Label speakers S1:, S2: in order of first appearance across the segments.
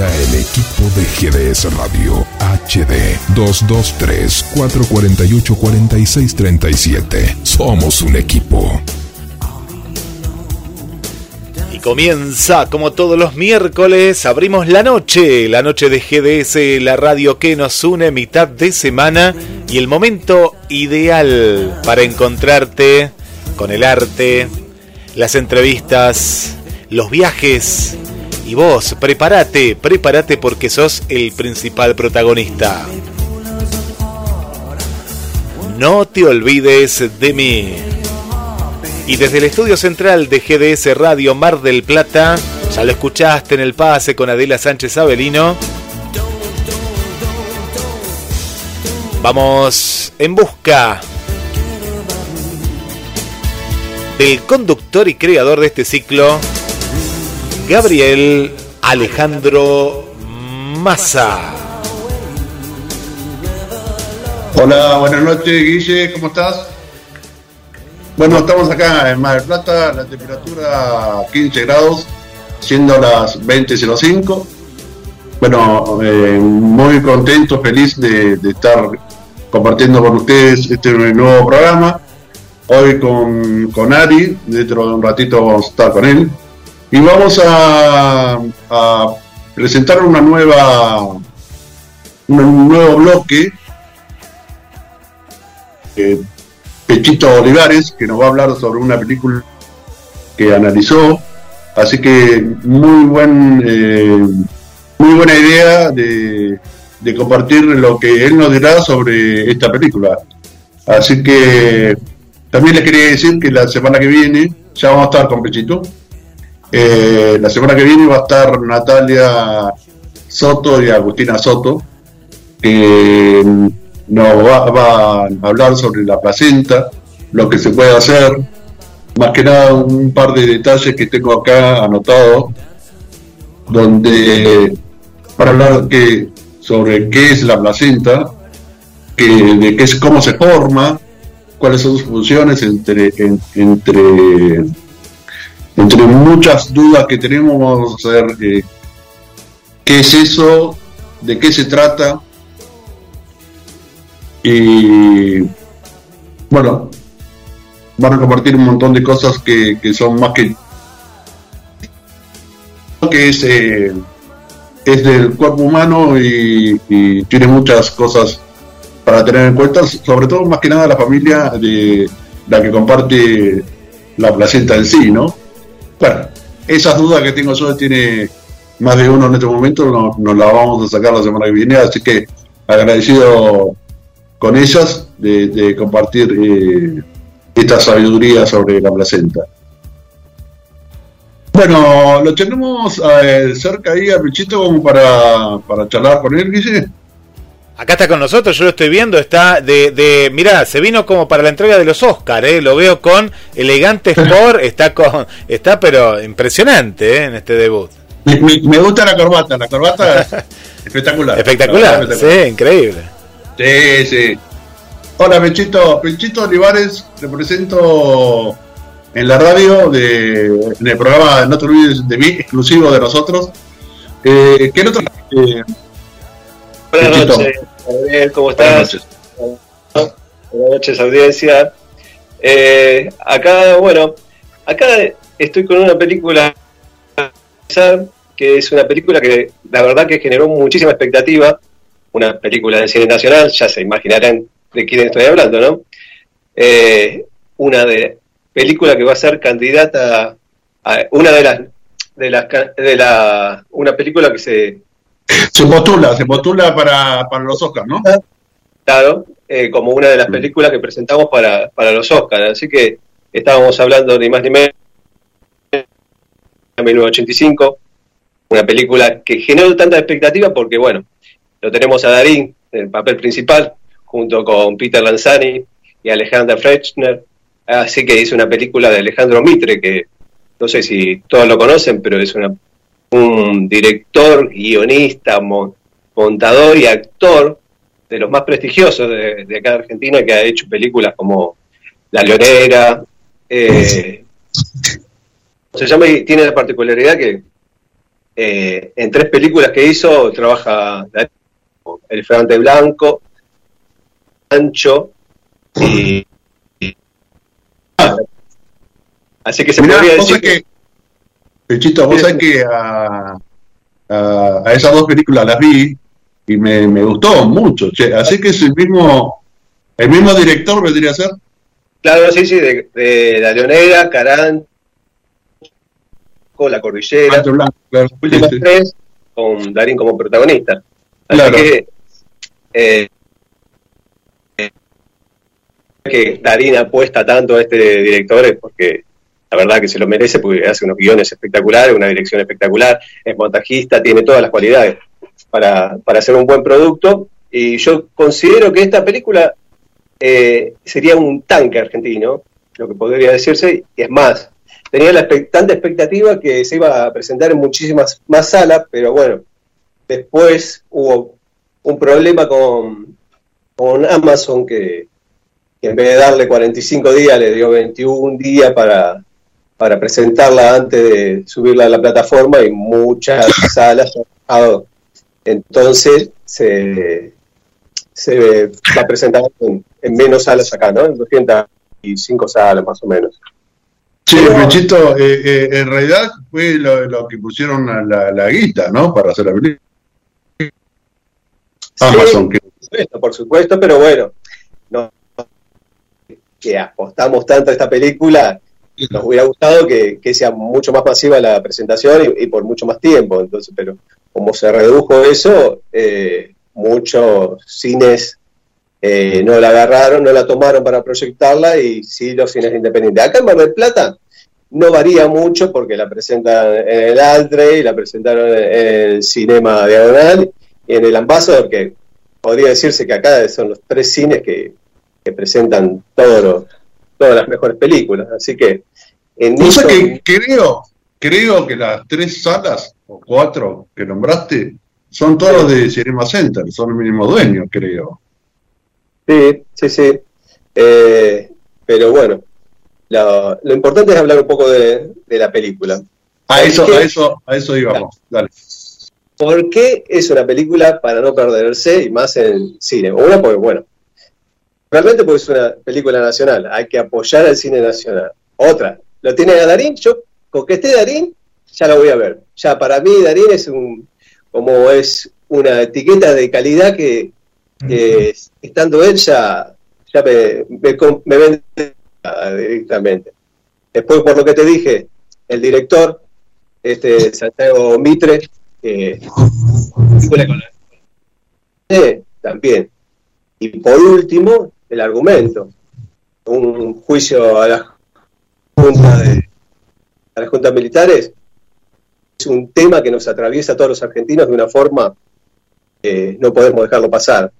S1: El equipo de GDS Radio HD 223-448-4637. Somos un equipo.
S2: Y comienza, como todos los miércoles, abrimos la noche, la noche de GDS, la radio que nos une mitad de semana y el momento ideal para encontrarte con el arte, las entrevistas, los viajes y vos, prepárate, prepárate porque sos el principal protagonista. No te olvides de mí. Y desde el estudio central de GDS Radio Mar del Plata, ya lo escuchaste en el pase con Adela Sánchez Avelino. Vamos en busca del conductor y creador de este ciclo, Gabriel Alejandro Massa.
S3: Hola, buenas noches, Guille, ¿cómo estás? Bueno, estamos acá en Mar del Plata, la temperatura 15 grados, siendo las 20.05. Bueno, eh, muy contento, feliz de, estar compartiendo con ustedes este nuevo programa. Hoy con, con Ari, dentro de un ratito vamos a estar con él. Y vamos a, presentar una nueva, un nuevo bloque. Eh, Pechito Olivares, que nos va a hablar sobre una película que analizó. Así que muy buen eh, muy buena idea de, compartir lo que él nos dirá sobre esta película. Así que también les quería decir que la semana que viene ya vamos a estar con Pechito. Eh, la semana que viene va a estar Natalia Soto y Agustina Soto, que nos va, a hablar sobre la placenta, lo que se puede hacer, más que nada un par de detalles que tengo acá anotados, donde para hablar sobre qué es la placenta, de qué es, cómo se forma, cuáles son sus funciones, entre, entre, entre muchas dudas que tenemos, vamos a ver eh, qué es eso, de qué se trata, y bueno, van a compartir un montón de cosas que, son más que que es, eh, es del cuerpo humano y, tiene muchas cosas para tener en cuenta, sobre todo más que nada la familia de la que comparte la placenta en sí, ¿no? Bueno, esas dudas que tengo yo tiene más de uno en este momento, nos, nos las vamos a sacar la semana que viene, así que agradecido con ellas de, compartir eh, esta sabiduría sobre la placenta. Bueno, lo tenemos eh, cerca ahí a Pichito como para, para charlar con él, Guille.
S2: Acá está con nosotros, yo lo estoy viendo, está de, de mirá, se vino como para la entrega de los Oscars, eh, lo veo con elegante sport, está con, está pero impresionante eh, en este debut.
S3: Me, gusta la corbata, la corbata espectacular.
S2: Espectacular, sí, increíble.
S3: Sí, sí. Hola, Pechito. Pechito Olivares, te presento en la radio, de, en el programa No te olvides de mí, exclusivo de nosotros. Eh, ¿Qué otro?
S4: Eh, Buenas noches, ¿cómo estás? Buenas noches. audiencia. Eh, acá, bueno, acá estoy con una película que es una película que la verdad que generó muchísima expectativa una película de cine nacional, ya se imaginarán de quién estoy hablando, ¿no? Eh, una de película que va a ser candidata a, una de las de las de la una película que se
S3: se postula se postula para, para los Oscars no
S4: claro eh, como una de las películas que presentamos para, para los Oscars así que estábamos hablando ni más ni menos de 1985 una película que generó tanta expectativa porque bueno lo tenemos a Darín en el papel principal, junto con Peter Lanzani y Alejandra Frechner. Así que hizo una película de Alejandro Mitre, que no sé si todos lo conocen, pero es una, un director, guionista, montador y actor de los más prestigiosos de, acá de Argentina, que ha hecho películas como La Leonera. Eh, se llama y tiene la particularidad que eh, en tres películas que hizo trabaja El Fragante Blanco, Ancho y, así que se podría decir
S3: que, Pechito, vos sabés que a, a, esas dos películas las vi y me, me gustó mucho, che. así que es el mismo el mismo director vendría a ser
S4: Claro, sí, sí, de, La Leonera, Carán, La Cordillera, las últimas tres, con Darín como protagonista. Así que, eh, que Darín apuesta tanto a este director es porque la verdad que se lo merece porque hace unos guiones espectaculares, una dirección espectacular, es montajista, tiene todas las cualidades para, para hacer un buen producto. Y yo considero que esta película eh, sería un tanque argentino, lo que podría decirse, y es más, tenía la tanta expectativa que se iba a presentar en muchísimas más salas, pero bueno, después hubo un problema con, con Amazon que, en vez de darle 45 días le dio 21 días para, para presentarla antes de subirla a la plataforma y muchas salas entonces se, se va a presentar en, menos salas acá, ¿no? En 205 salas más o menos.
S3: Sí, Pechito, eh, eh, en realidad fue lo, que pusieron a la, guita, ¿no? Para hacer la película.
S4: Amazon. Por supuesto, por supuesto, pero bueno, no, que apostamos tanto a esta película, nos hubiera gustado que, sea mucho más masiva la presentación y, por mucho más tiempo, entonces, pero como se redujo eso, eh, muchos cines eh, no la agarraron, no la tomaron para proyectarla y sí los cines independientes. Acá en Mar del Plata no varía mucho porque la presentan en el Altre y la presentaron en el Cinema Diagonal y en el Ambassador, que podría decirse que acá son los tres cines que, presentan todos todas las mejores películas. Así que
S3: en que creo, creo que las tres salas o cuatro que nombraste son todos de Cinema Center, son el mismo dueño, creo.
S4: Sí, sí, sí. Eh, pero bueno, lo, importante es hablar un poco de, la película.
S3: A eso, a eso, a eso íbamos. Dale.
S4: ¿Por qué es una película para no perderse y más en cine? Una, porque bueno, realmente porque es una película nacional, hay que apoyar al cine nacional. Otra, lo tiene a Darín, yo con que esté Darín, ya lo voy a ver. Ya para mí Darín es un como es una etiqueta de calidad que, estando él ya, me, me, vende directamente. Después, por lo que te dije, el director, este Santiago Mitre, eh, también. Y por último, el argumento. Un juicio a la Junta de a las juntas militares es un tema que nos atraviesa a todos los argentinos de una forma que no podemos dejarlo pasar.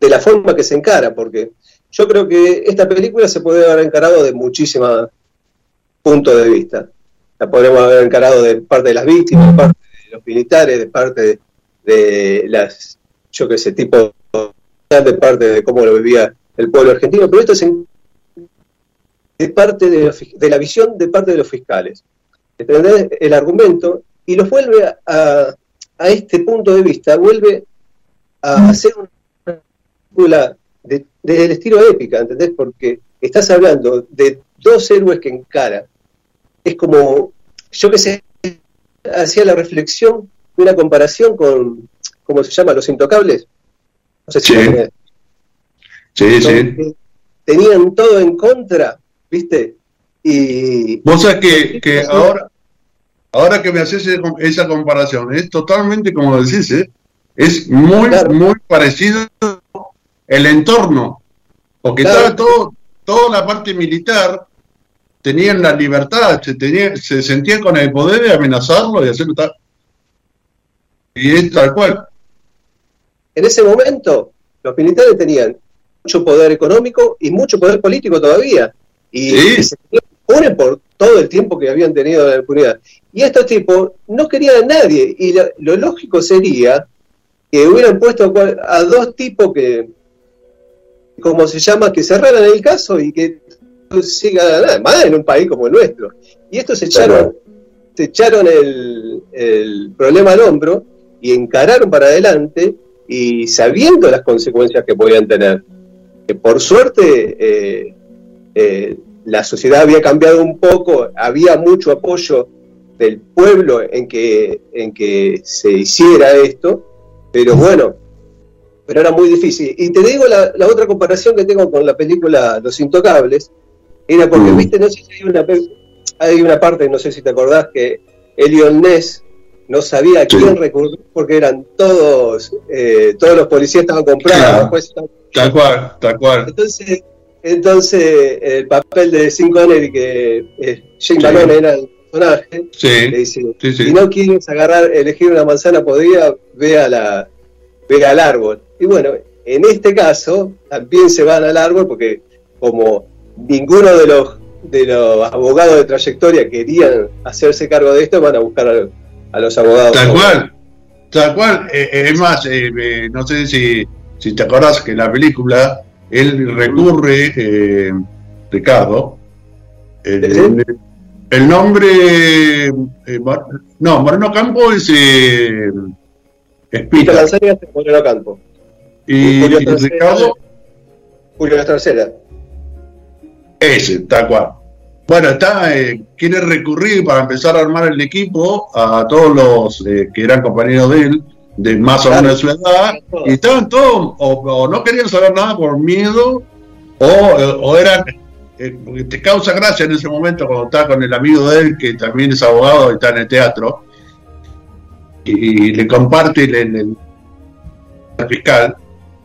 S4: De la forma que se encara, porque yo creo que esta película se puede haber encarado de muchísimos puntos de vista. La podríamos haber encarado de parte de las víctimas, de parte de los militares, de parte de, las, yo que sé, tipo de parte de cómo lo vivía el pueblo argentino, pero esto es de parte de la visión de parte de los fiscales. ¿entendés? el argumento y los vuelve a, a, este punto de vista, vuelve a hacer una película del estilo épica, ¿entendés? Porque estás hablando de dos héroes que encara. Es como, yo que sé, hacía la reflexión de una comparación con, ¿cómo se llama? Los intocables. No sé si
S3: sí, sí.
S4: Tenían todo en contra, ¿viste? Y,
S3: Vos sabés que, que ahora, ahora que me haces esa comparación, es totalmente como decís, ¿eh? es muy, muy parecido el entorno, porque estaba todo, toda la parte militar, tenían la libertad, se, tenía, se sentían con el poder de amenazarlo y hacerlo tal. Y es tal cual.
S4: En ese momento, los militares tenían mucho poder económico y mucho poder político todavía. Y, se ponen por todo el tiempo que habían tenido la impunidad. Y estos tipos no querían a nadie. Y lo, lógico sería que hubieran puesto a dos tipos que, como se llama, que cerraran el caso y que siga nada más en un país como el nuestro. Y estos se echaron se echaron el, el problema al hombro y encararon para adelante y sabiendo las consecuencias que podían tener. Que por suerte eh, eh, la sociedad había cambiado un poco, había mucho apoyo del pueblo en que, en que se hiciera esto, pero bueno, pero era muy difícil. Y te digo la, la otra comparación que tengo con la película Los Intocables, era porque, viste, no sé si hay una, hay una parte, no sé si te acordás, que Elion Ness no sabía a quién recurrir porque eran todos, eh, todos los policías estaban comprados.
S3: tal cual, tal cual.
S4: Entonces, entonces el papel de Sin Connery, que eh, Jane Malone era el personaje, le dice, si no quieres agarrar, elegir una manzana podría, ve, a la, ve al árbol. Y bueno, en este caso también se van al árbol porque como ninguno de los de los abogados de trayectoria querían hacerse cargo de esto, van a buscar a, a los abogados.
S3: Tal cual, tal cual. Eh, eh, es más, eh, no sé si, si te acordás que en la película él recurre, Ricardo, el, el, nombre, no, Moreno Campo es
S4: Espita. es Moreno Campo.
S3: Y, Julio Ricardo.
S4: Julio tercera.
S3: Ese, tal cual. Bueno, está, eh, quiere recurrir para empezar a armar el equipo a todos los eh, que eran compañeros de él, de más o menos de su edad, y estaban todos, o, no querían saber nada por miedo, o, o eran, eh, te causa gracia en ese momento cuando está con el amigo de él, que también es abogado y está en el teatro, y, le comparte el, fiscal,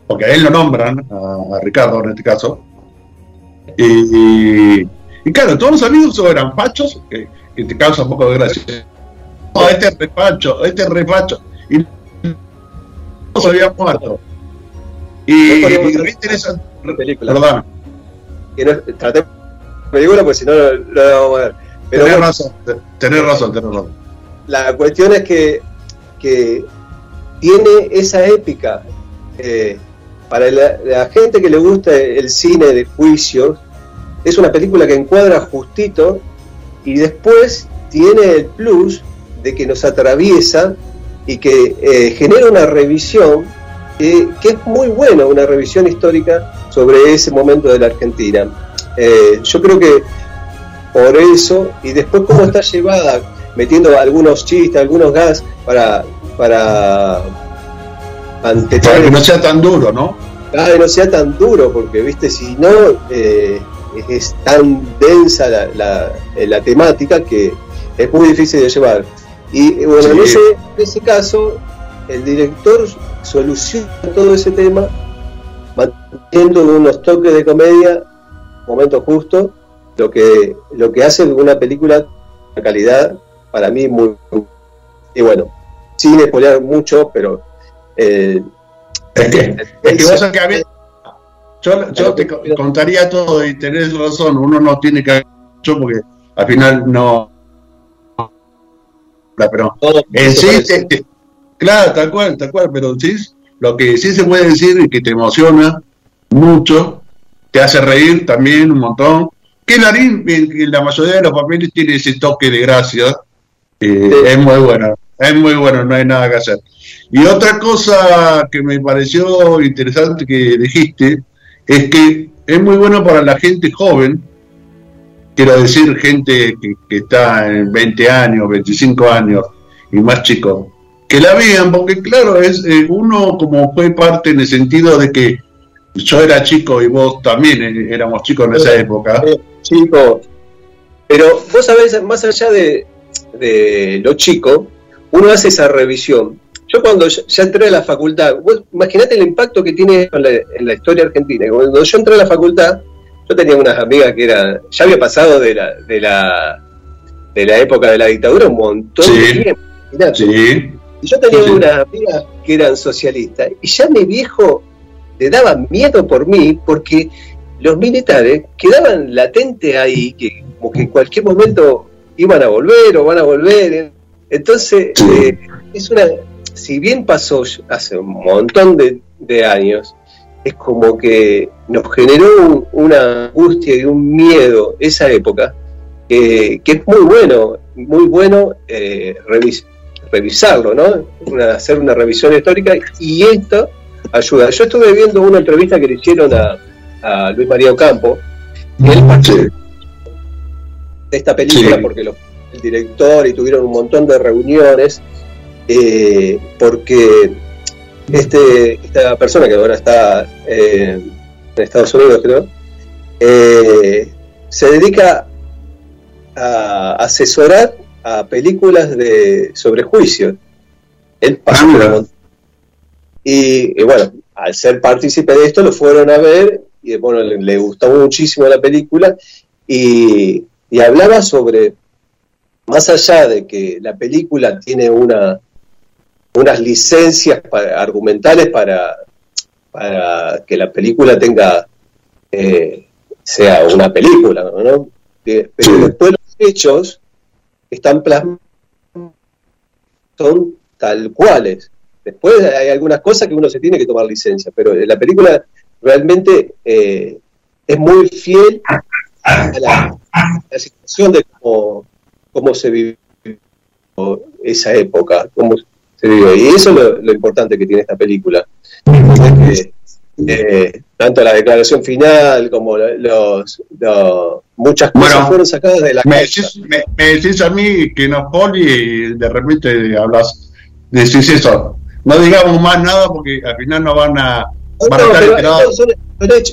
S3: porque a él lo nombran, a, Ricardo en este caso, y y claro, todos los amigos eran fachos, que, te causa un poco de gracia. Oh, este es refacho, este es refacho. Y no se había muerto. Y, y re interesante.
S4: Película. Perdón. Que no, traté película porque si no lo, vamos a ver.
S3: Pero tenés, razón, tenés razón, tenés razón.
S4: La cuestión es que, que tiene esa épica. Eh, para la, la, gente que le gusta el cine de juicios, es una película que encuadra justito y después tiene el plus de que nos atraviesa y que eh, genera una revisión que es muy buena, una revisión histórica sobre ese momento de la Argentina. Eh, yo creo que por eso, y después cómo está llevada, metiendo algunos chistes, algunos gas para... para
S3: para que no sea tan duro, ¿no?
S4: Que no sea tan duro, porque, viste, si no, eh, es tan densa la, la, temática que es muy difícil de llevar. Y bueno, en, ese, en ese caso, el director soluciona todo ese tema manteniendo unos toques de comedia, momento justo, lo que, lo que hace una película de calidad para mí muy, y bueno, sin espolear mucho, pero
S3: eh, es que, es que vos que yo, te contaría todo y tenés razón, uno no tiene que mucho porque al final no. Pero en sí, claro, tal cual, tal cual, pero sí, lo que sí se puede decir y que te emociona mucho, te hace reír también un montón. Que Larín, en la mayoría de los papeles tiene ese toque de gracia, eh, es muy bueno, es muy bueno, no hay nada que hacer. Y otra cosa que me pareció interesante que dijiste, es que es muy bueno para la gente joven, quiero decir gente que, está en 20 años, 25 años y más chicos, que la vean, porque claro, es eh, uno como fue parte en el sentido de que yo era chico y vos también eh, éramos chicos en esa época.
S4: chico, pero vos sabés, más allá de, de lo chico, uno hace esa revisión yo cuando ya entré a la facultad, imagínate el impacto que tiene en la, historia argentina. Cuando yo entré a la facultad, yo tenía unas amigas que eran, ya había pasado de la, de la, de la época de la dictadura un montón de tiempo.
S3: Sí.
S4: Y yo tenía unas amigas que eran socialistas, y ya mi viejo le daba miedo por mí, porque los militares quedaban latentes ahí, que como que en cualquier momento iban a volver o van a volver. Entonces, eh, es una si bien pasó hace un montón de, años, es como que nos generó una angustia y un miedo esa época que es muy bueno, muy bueno eh, revisarlo, ¿no? hacer una revisión histórica y esto ayuda. Yo estuve viendo una entrevista que le hicieron a, Luis María Ocampo, y él de esta película porque el director y tuvieron un montón de reuniones, eh, porque este, esta persona que ahora está eh, en Estados Unidos, creo, eh, se dedica a asesorar a películas de sobre juicio. Él pasó ah, y, bueno, al ser partícipe de esto, lo fueron a ver y bueno, le, gustó muchísimo la película y, hablaba sobre, más allá de que la película tiene una unas licencias argumentales para, para que la película tenga eh, sea una película, ¿no? Pero después los hechos están plasmados son tal cuales. Después hay algunas cosas que uno se tiene que tomar licencia, pero la película realmente eh, es muy fiel a la, situación de cómo, cómo, se vivió esa época, cómo Y eso es lo, importante que tiene esta película. Eh, tanto la declaración final como los, muchas cosas fueron sacadas de la
S3: me decís, me, decís, a mí que no poli y de repente hablas decís eso. No digamos más nada porque al final no van a, van a estar son,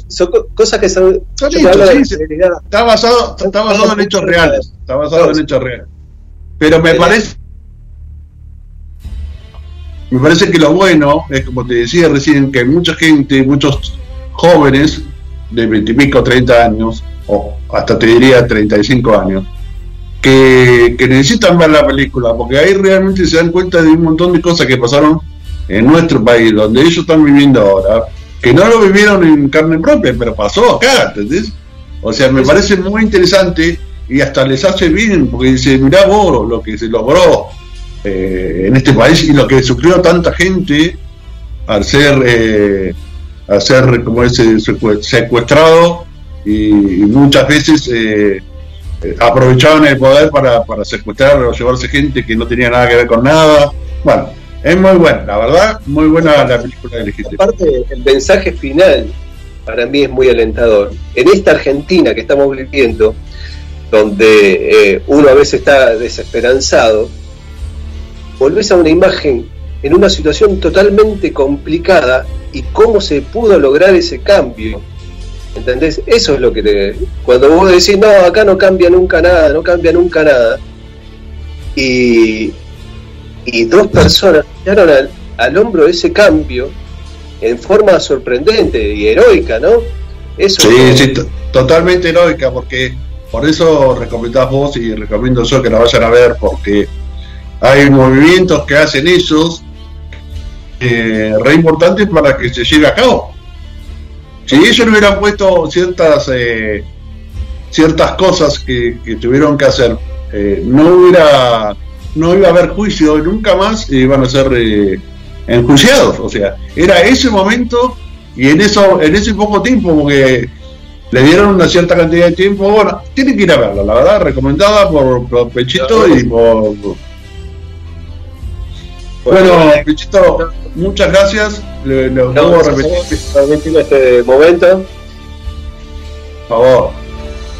S4: son, cosas que son,
S3: son hechos, sí, está basado, está basado en hechos reales está basado en hechos reales. Pero me parece me parece que lo bueno es, como te decía recién, que hay mucha gente, muchos jóvenes de 20 y pico, 30 años, o hasta te diría 35 años, que, necesitan ver la película, porque ahí realmente se dan cuenta de un montón de cosas que pasaron en nuestro país, donde ellos están viviendo ahora, que no lo vivieron en carne propia, pero pasó acá, ¿entendés? O sea, me parece muy interesante y hasta les hace bien, porque dice, mirá vos lo que se logró eh, en este país y lo que sufrió tanta gente al ser, eh, al ser como ese secuestrado y, muchas veces eh, aprovechaban el poder para, para secuestrar o llevarse gente que no tenía nada que ver con nada. Bueno, es muy buena, la verdad, muy buena la película de
S4: Legítimo. Aparte, el mensaje final para mí es muy alentador. En esta Argentina que estamos viviendo, donde uno a veces está desesperanzado, volvés a una imagen en una situación totalmente complicada y cómo se pudo lograr ese cambio. ¿Entendés? Eso es lo que te... Cuando vos decís, no, acá no cambia nunca nada, no cambia nunca nada. Y, y dos personas miraron al, al hombro ese cambio en forma sorprendente y heroica, ¿no?
S3: Eso sí, sí, totalmente heroica, porque por eso recomendás vos y recomiendo yo que la vayan a ver, porque hay movimientos que hacen esos eh, re importantes para que se lleve a cabo. Si ellos no hubieran puesto ciertas eh, ciertas cosas que, tuvieron que hacer, eh, no hubiera no iba a haber juicio nunca más iban a ser eh, enjuiciados. O sea, era ese momento y en eso en ese poco tiempo porque le dieron una cierta cantidad de tiempo. Bueno, tienen que ir a verla, la verdad, recomendada por, por Pechito y por bueno, Pichito, muchas gracias. Le, le no,
S4: repetir. este momento.
S3: Por favor.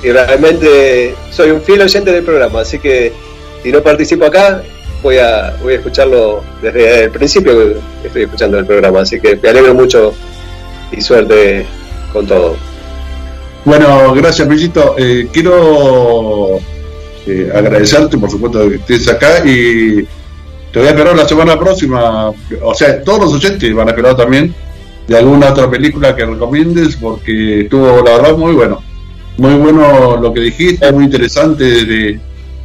S4: Y realmente soy un fiel oyente del programa, así que si no participo acá, voy a, voy a escucharlo desde el principio que estoy escuchando el programa, así que me alegro mucho y suerte con todo.
S3: Bueno, gracias, Pichito. Eh, quiero eh, agradecerte, por supuesto, que estés acá y te voy a esperar la semana próxima, o sea, todos los oyentes van a esperar también de alguna otra película que recomiendes, porque estuvo, la verdad, muy bueno. Muy bueno lo que dijiste, muy interesante desde,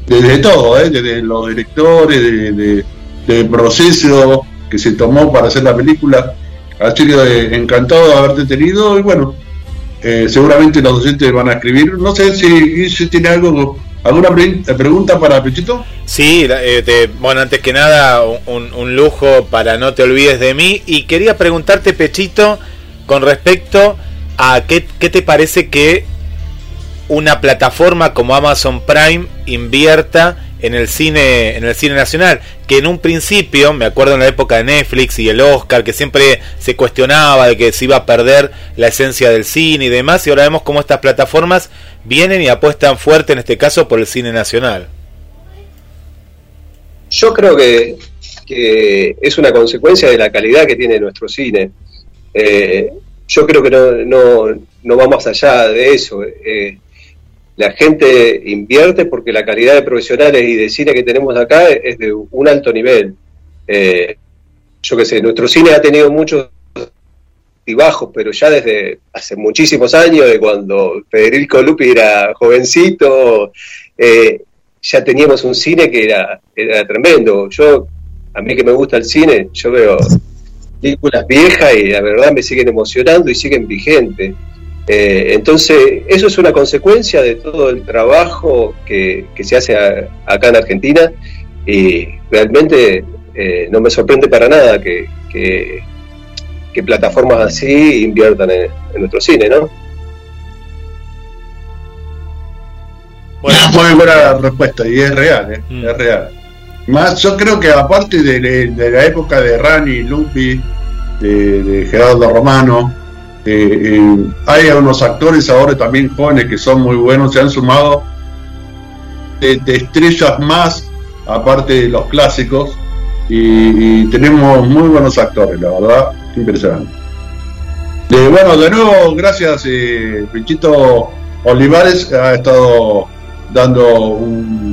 S3: desde todo, ¿eh? desde los directores, de, del proceso que se tomó para hacer la película. Así que encantado de haberte tenido y bueno, eh, seguramente los oyentes van a escribir. No sé si, si tiene algo ¿Alguna pregunta para Pechito?
S2: Sí, eh, bueno, antes que nada, un, lujo para no te olvides de mí. Y quería preguntarte, Pechito, con respecto a qué, te parece que una plataforma como Amazon Prime invierta en el cine en el cine nacional que en un principio me acuerdo en la época de Netflix y el Oscar que siempre se cuestionaba de que se iba a perder la esencia del cine y demás y ahora vemos cómo estas plataformas vienen y apuestan fuerte en este caso por el cine nacional.
S4: Yo creo que, es una consecuencia de la calidad que tiene nuestro cine. Eh, yo creo que no, no, no va más allá de eso. Eh, la gente invierte porque la calidad de profesionales y de cine que tenemos acá es de un alto nivel. Eh, yo qué sé, nuestro cine ha tenido muchos y bajos, pero ya desde hace muchísimos años, de cuando Federico Lupi era jovencito, eh, ya teníamos un cine que era, era tremendo. Yo, a mí que me gusta el cine, yo veo películas viejas y la verdad me siguen emocionando y siguen vigentes. Eh, entonces, eso es una consecuencia de todo el trabajo que, se hace acá en Argentina y realmente eh, no me sorprende para nada que, que, plataformas así inviertan en, nuestro cine, ¿no?
S5: Bueno, muy buena respuesta y es real, ¿eh? mm. es real. Más, yo creo que aparte de, la época de Rani, Lupi, de Gerardo Romano, eh, eh, hay unos actores ahora también jóvenes que son muy buenos, se han sumado de, estrellas más, aparte de los clásicos, y, tenemos muy buenos actores, la verdad, impresionante. bueno, de nuevo, gracias, eh, Pichito Olivares ha estado dando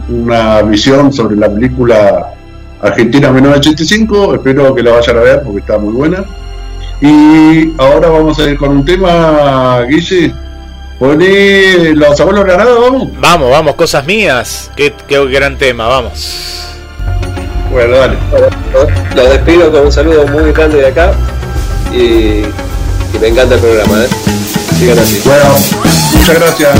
S5: una visión sobre la película Argentina 1985, espero que la vayan a ver porque está muy buena. Y ahora vamos a ir con un tema, Guille. Poné los abuelos granados, vamos.
S2: Vamos, vamos, cosas mías. Qué, qué gran tema, vamos.
S4: Bueno, dale. Los despido con un saludo muy grande de acá. Y, y me encanta el programa, ¿eh? Sigan así.
S5: Bueno, muchas gracias.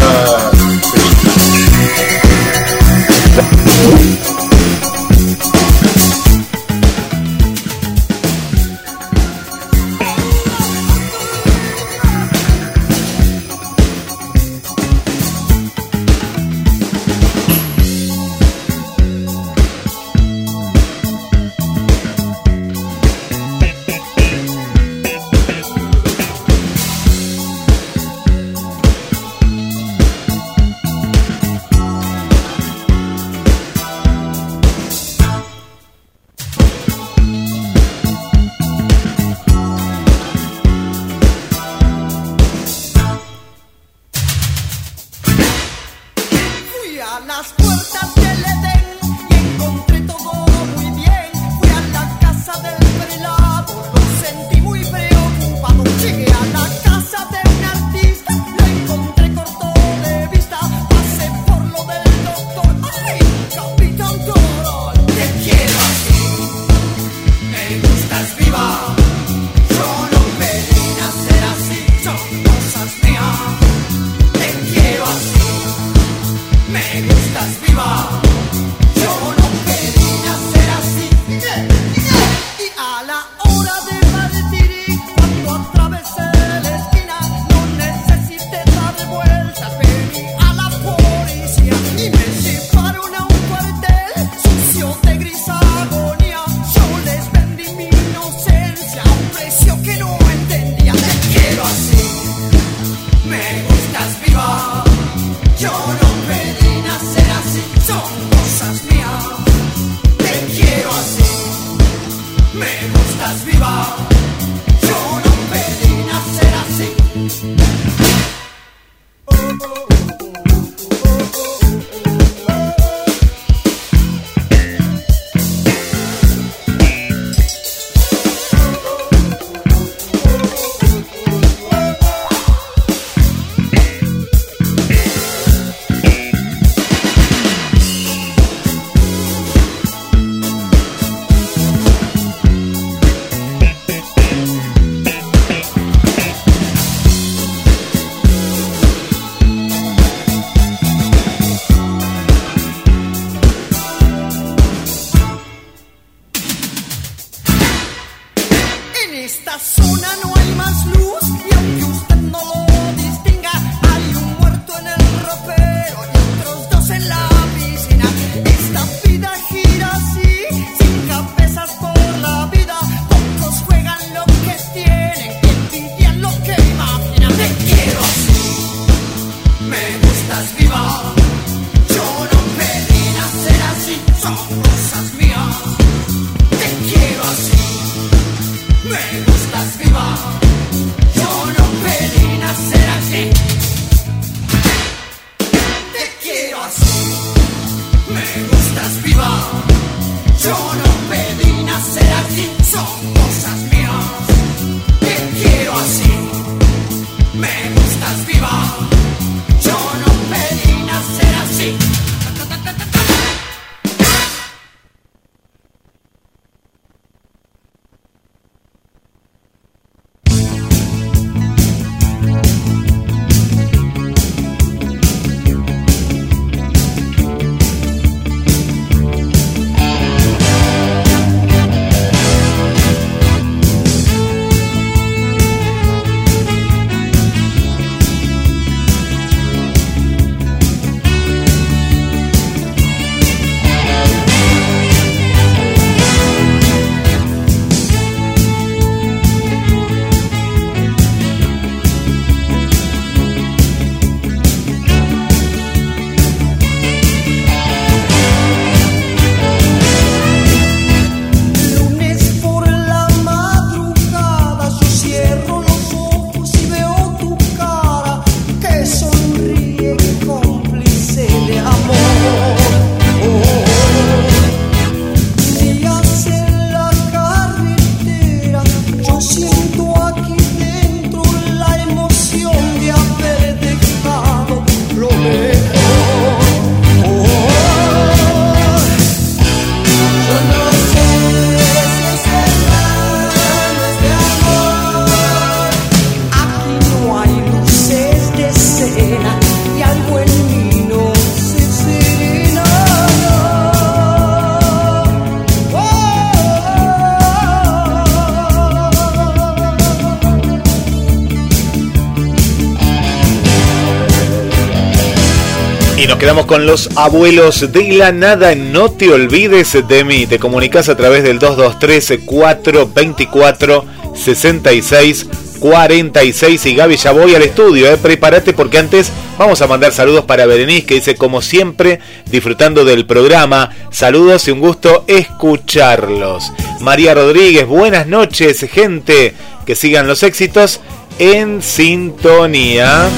S2: Quedamos con los abuelos de la nada. No te olvides de mí. Te comunicas a través del 223 424 66 46 y Gaby ya voy al estudio, eh. prepárate porque antes vamos a mandar saludos para Berenice que dice como siempre disfrutando del programa, saludos y un gusto escucharlos. María Rodríguez, buenas noches gente, que sigan los éxitos en sintonía.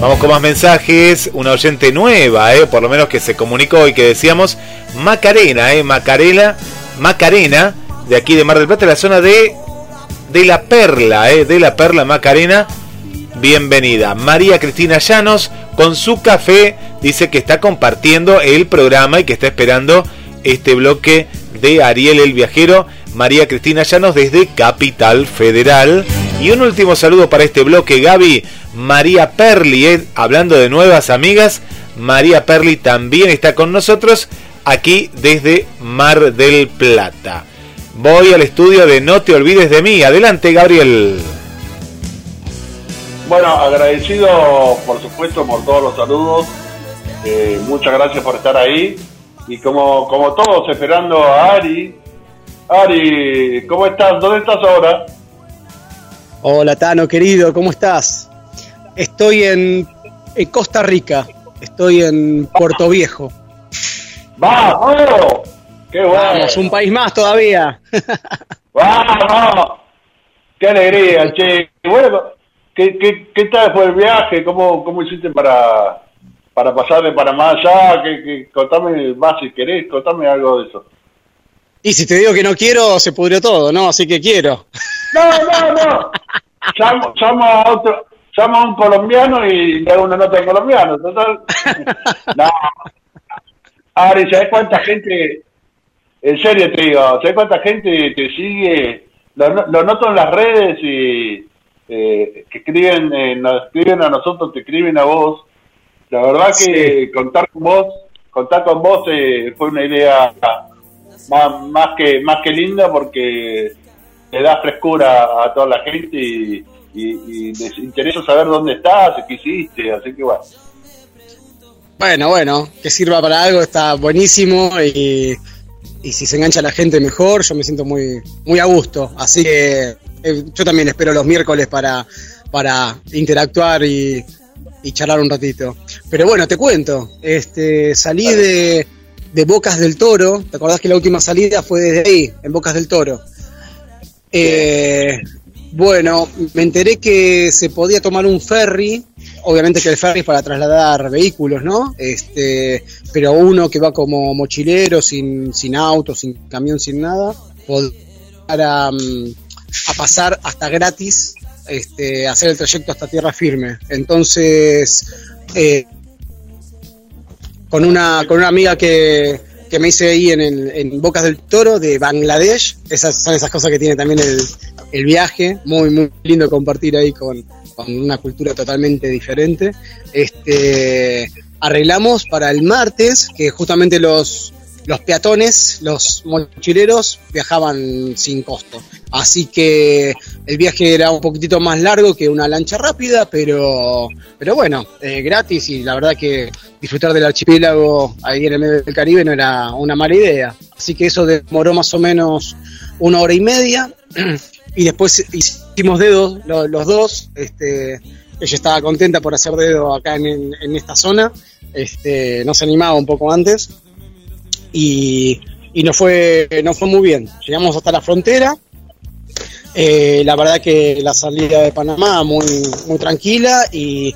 S2: Vamos con más mensajes. Una oyente nueva, eh, por lo menos que se comunicó y que decíamos Macarena, eh, Macarena, Macarena, de aquí de Mar del Plata, la zona de, de La Perla, eh, de La Perla, Macarena. Bienvenida. María Cristina Llanos, con su café, dice que está compartiendo el programa y que está esperando este bloque de Ariel el Viajero. María Cristina Llanos desde Capital Federal. Y un último saludo para este bloque, Gaby. María Perli, eh, hablando de nuevas amigas, María Perli también está con nosotros aquí desde Mar del Plata. Voy al estudio de No te olvides de mí. Adelante, Gabriel.
S6: Bueno, agradecido por supuesto por todos los saludos. Eh, muchas gracias por estar ahí. Y como, como todos, esperando a Ari. Ari, ¿cómo estás? ¿Dónde estás ahora?
S7: Hola Tano, querido, ¿cómo estás? Estoy en, Costa Rica, estoy en Puerto Viejo.
S6: ¡Vamos! ¡Qué bueno! Vamos,
S7: un país más todavía.
S6: ¡Vamos! ¡Qué alegría, che! Bueno, ¿qué, qué, qué tal fue el viaje? ¿Cómo, cómo hiciste para, para pasar de Panamá allá? ¿Qué, contame más si querés, contame algo de eso.
S7: Y si te digo que no quiero, se pudrió todo, ¿no? Así que quiero.
S6: No, no, no. llamo a otro, llama a un colombiano y le hago una nota de colombiano, total. no. Ari, ¿sabes cuánta gente, en serio te digo, ¿sabes cuánta gente te sigue? Lo, noto en las redes y eh, que escriben, eh, nos escriben a nosotros, te escriben a vos. La verdad que contar con vos, contar con vos eh, fue una idea más, más que más que linda porque le da frescura a toda la gente y, y, les interesa saber dónde estás, qué hiciste, así que bueno.
S7: Bueno, bueno, que sirva para algo está buenísimo y, y si se engancha la gente mejor, yo me siento muy, muy a gusto. Así que eh, yo también espero los miércoles para, para interactuar y, y charlar un ratito. Pero bueno, te cuento, este, salí de, de Bocas del Toro, ¿te acordás que la última salida fue desde ahí, en Bocas del Toro? Eh, bueno, me enteré que se podía tomar un ferry, obviamente que el ferry es para trasladar vehículos, ¿no? Este, pero uno que va como mochilero, sin, sin auto, sin camión, sin nada, para mm, a pasar hasta gratis, este, hacer el trayecto hasta tierra firme. Entonces, eh, con una, con una amiga que, que me hice ahí en, el, en Bocas del Toro de Bangladesh. Esas son esas cosas que tiene también el, el viaje. Muy, muy lindo compartir ahí con, con, una cultura totalmente diferente. Este, arreglamos para el martes, que justamente los, los peatones, los mochileros, viajaban sin costo. Así que el viaje era un poquitito más largo que una lancha rápida, pero, pero bueno, eh, gratis y la verdad que disfrutar del archipiélago ahí en el medio del Caribe no era una mala idea. Así que eso demoró más o menos una hora y media y después hicimos dedos los, dos. Este, ella estaba contenta por hacer dedo acá en, en esta zona. Este, no se animaba un poco antes y, y no fue no fue muy bien. Llegamos hasta la frontera. Eh, la verdad que la salida de Panamá muy muy tranquila y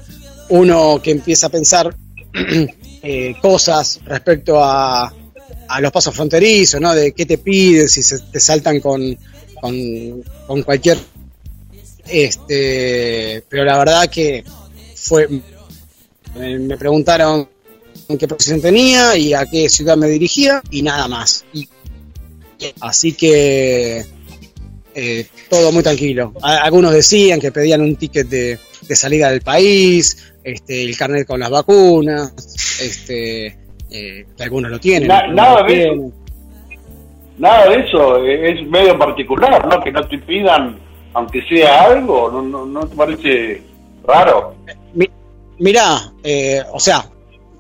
S7: uno que empieza a pensar eh, cosas respecto a, a, los pasos fronterizos, ¿no? De qué te piden, si se te saltan con, con, con cualquier este pero la verdad que fue me preguntaron qué profesión tenía y a qué ciudad me dirigía y nada más. Así que eh, todo muy tranquilo. algunos decían que pedían un ticket de, de salida del país, este, el carnet con las vacunas, este, eh, algunos lo tienen.
S6: nada de eso. Nada de eso, es medio particular, ¿no? Que no te pidan, aunque sea algo, ¿no, no, no te parece raro?
S7: Mira, eh, o sea,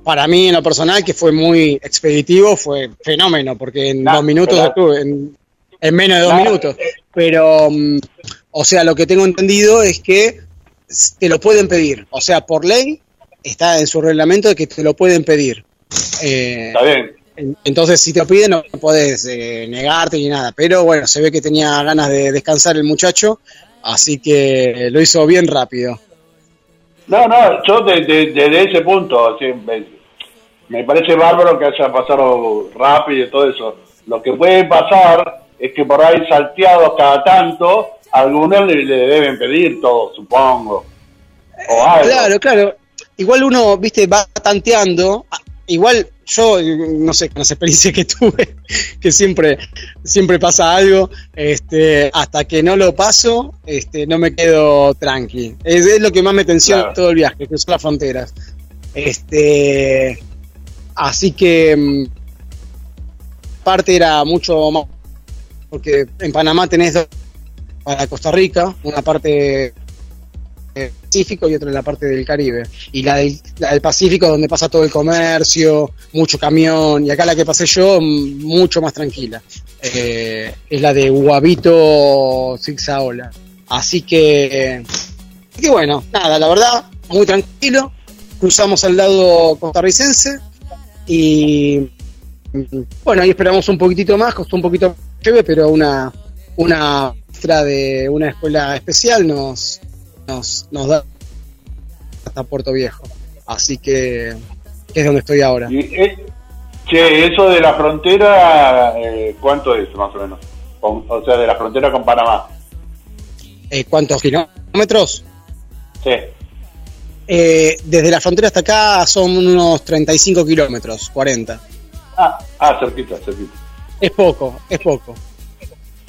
S7: para mí en lo personal, que fue muy expeditivo, fue fenómeno, porque en dos minutos estuve, en, menos de dos minutos. Pero, mm, o sea, lo que tengo entendido es que te lo pueden pedir. O sea, por ley está en su reglamento de que te lo pueden pedir.
S6: Eh, está bien.
S7: Entonces, si te lo piden, no puedes eh, negarte ni nada. Pero bueno, se ve que tenía ganas de descansar el muchacho, así que lo hizo bien rápido.
S6: No, no, yo desde, desde ese punto, siempre me parece bárbaro que haya pasado rápido y todo eso. Lo que puede pasar es que por ahí salteados cada tanto, algunos le, deben pedir todo, supongo.
S7: Claro, claro. Igual uno, viste, va tanteando. Igual yo, no sé, con las experiencias que tuve, que siempre, siempre pasa algo, este, hasta que no lo paso, este, no me quedo tranqui. Es, lo que más me tensiona todo el viaje, son las fronteras. Este, Así que mm, parte era mucho más, porque en Panamá tenés dos para Costa Rica, una parte Y otra en la parte del Caribe. Y la del, Pacífico donde pasa todo el comercio, mucho camión, y acá la que pasé yo, mucho más tranquila. Eh, es la de Guavito Zigzaola. Así que, que bueno, nada, la verdad, muy tranquilo. Cruzamos al lado costarricense, y bueno, ahí esperamos un poquitito más, costó un poquito más pero una, una extra de una escuela especial nos, nos, nos da hasta Puerto Viejo. Así que, es donde estoy ahora.
S6: Y, eh, che, eso de la frontera, eh, ¿cuánto es más o menos? o sea, de la frontera con Panamá.
S7: Eh, ¿Cuántos kilómetros?
S6: Sí.
S7: Eh, desde la frontera hasta acá son unos 35 kilómetros, 40.
S6: Ah, ah, cerquita, cerquita.
S7: Es poco, es poco.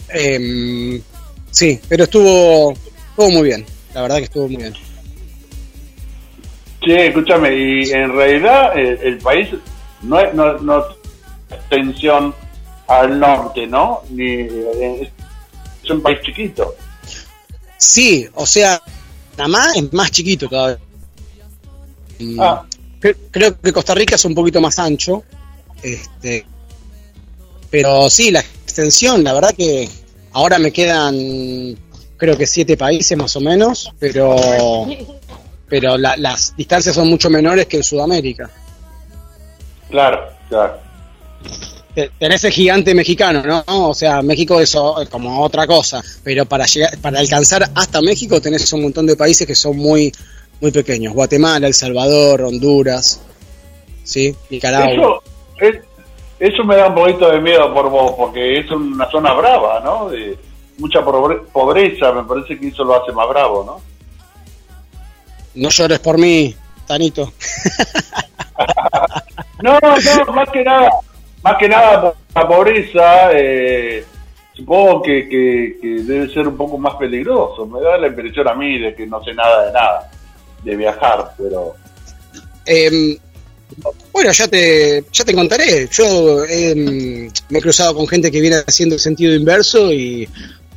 S7: Em, sí, pero estuvo, estuvo muy bien. La verdad que estuvo muy bien.
S6: Sí, escúchame, y en realidad el, país no es no, no extensión al norte, ¿no? Ni, es un país chiquito.
S7: Sí, o sea, nada más es más chiquito todavía. Ah. Creo que Costa Rica es un poquito más ancho. Este, pero sí, la extensión, la verdad que ahora me quedan creo que siete países más o menos, pero pero las distancias son mucho menores que en Sudamérica.
S6: Claro, claro.
S7: Tenés el gigante mexicano, ¿no? O sea, México es como otra cosa, pero para llegar, para alcanzar hasta México tenés un montón de países que son muy, muy pequeños. Guatemala, El Salvador, Honduras, ¿sí? Nicaragua.
S6: Eso, eso me da un poquito de miedo por vos, porque es una zona brava, ¿no? De mucha pobreza, me parece que eso lo hace más bravo, ¿no?
S7: No llores por mí, Tanito.
S6: no, no, más que nada, más que nada por la pobreza, eh, supongo que, que, debe ser un poco más peligroso. Me da la impresión a mí de que no sé nada de nada, de viajar, pero...
S7: Em, bueno, ya te, ya te contaré. Yo em, me he cruzado con gente que viene haciendo el sentido inverso y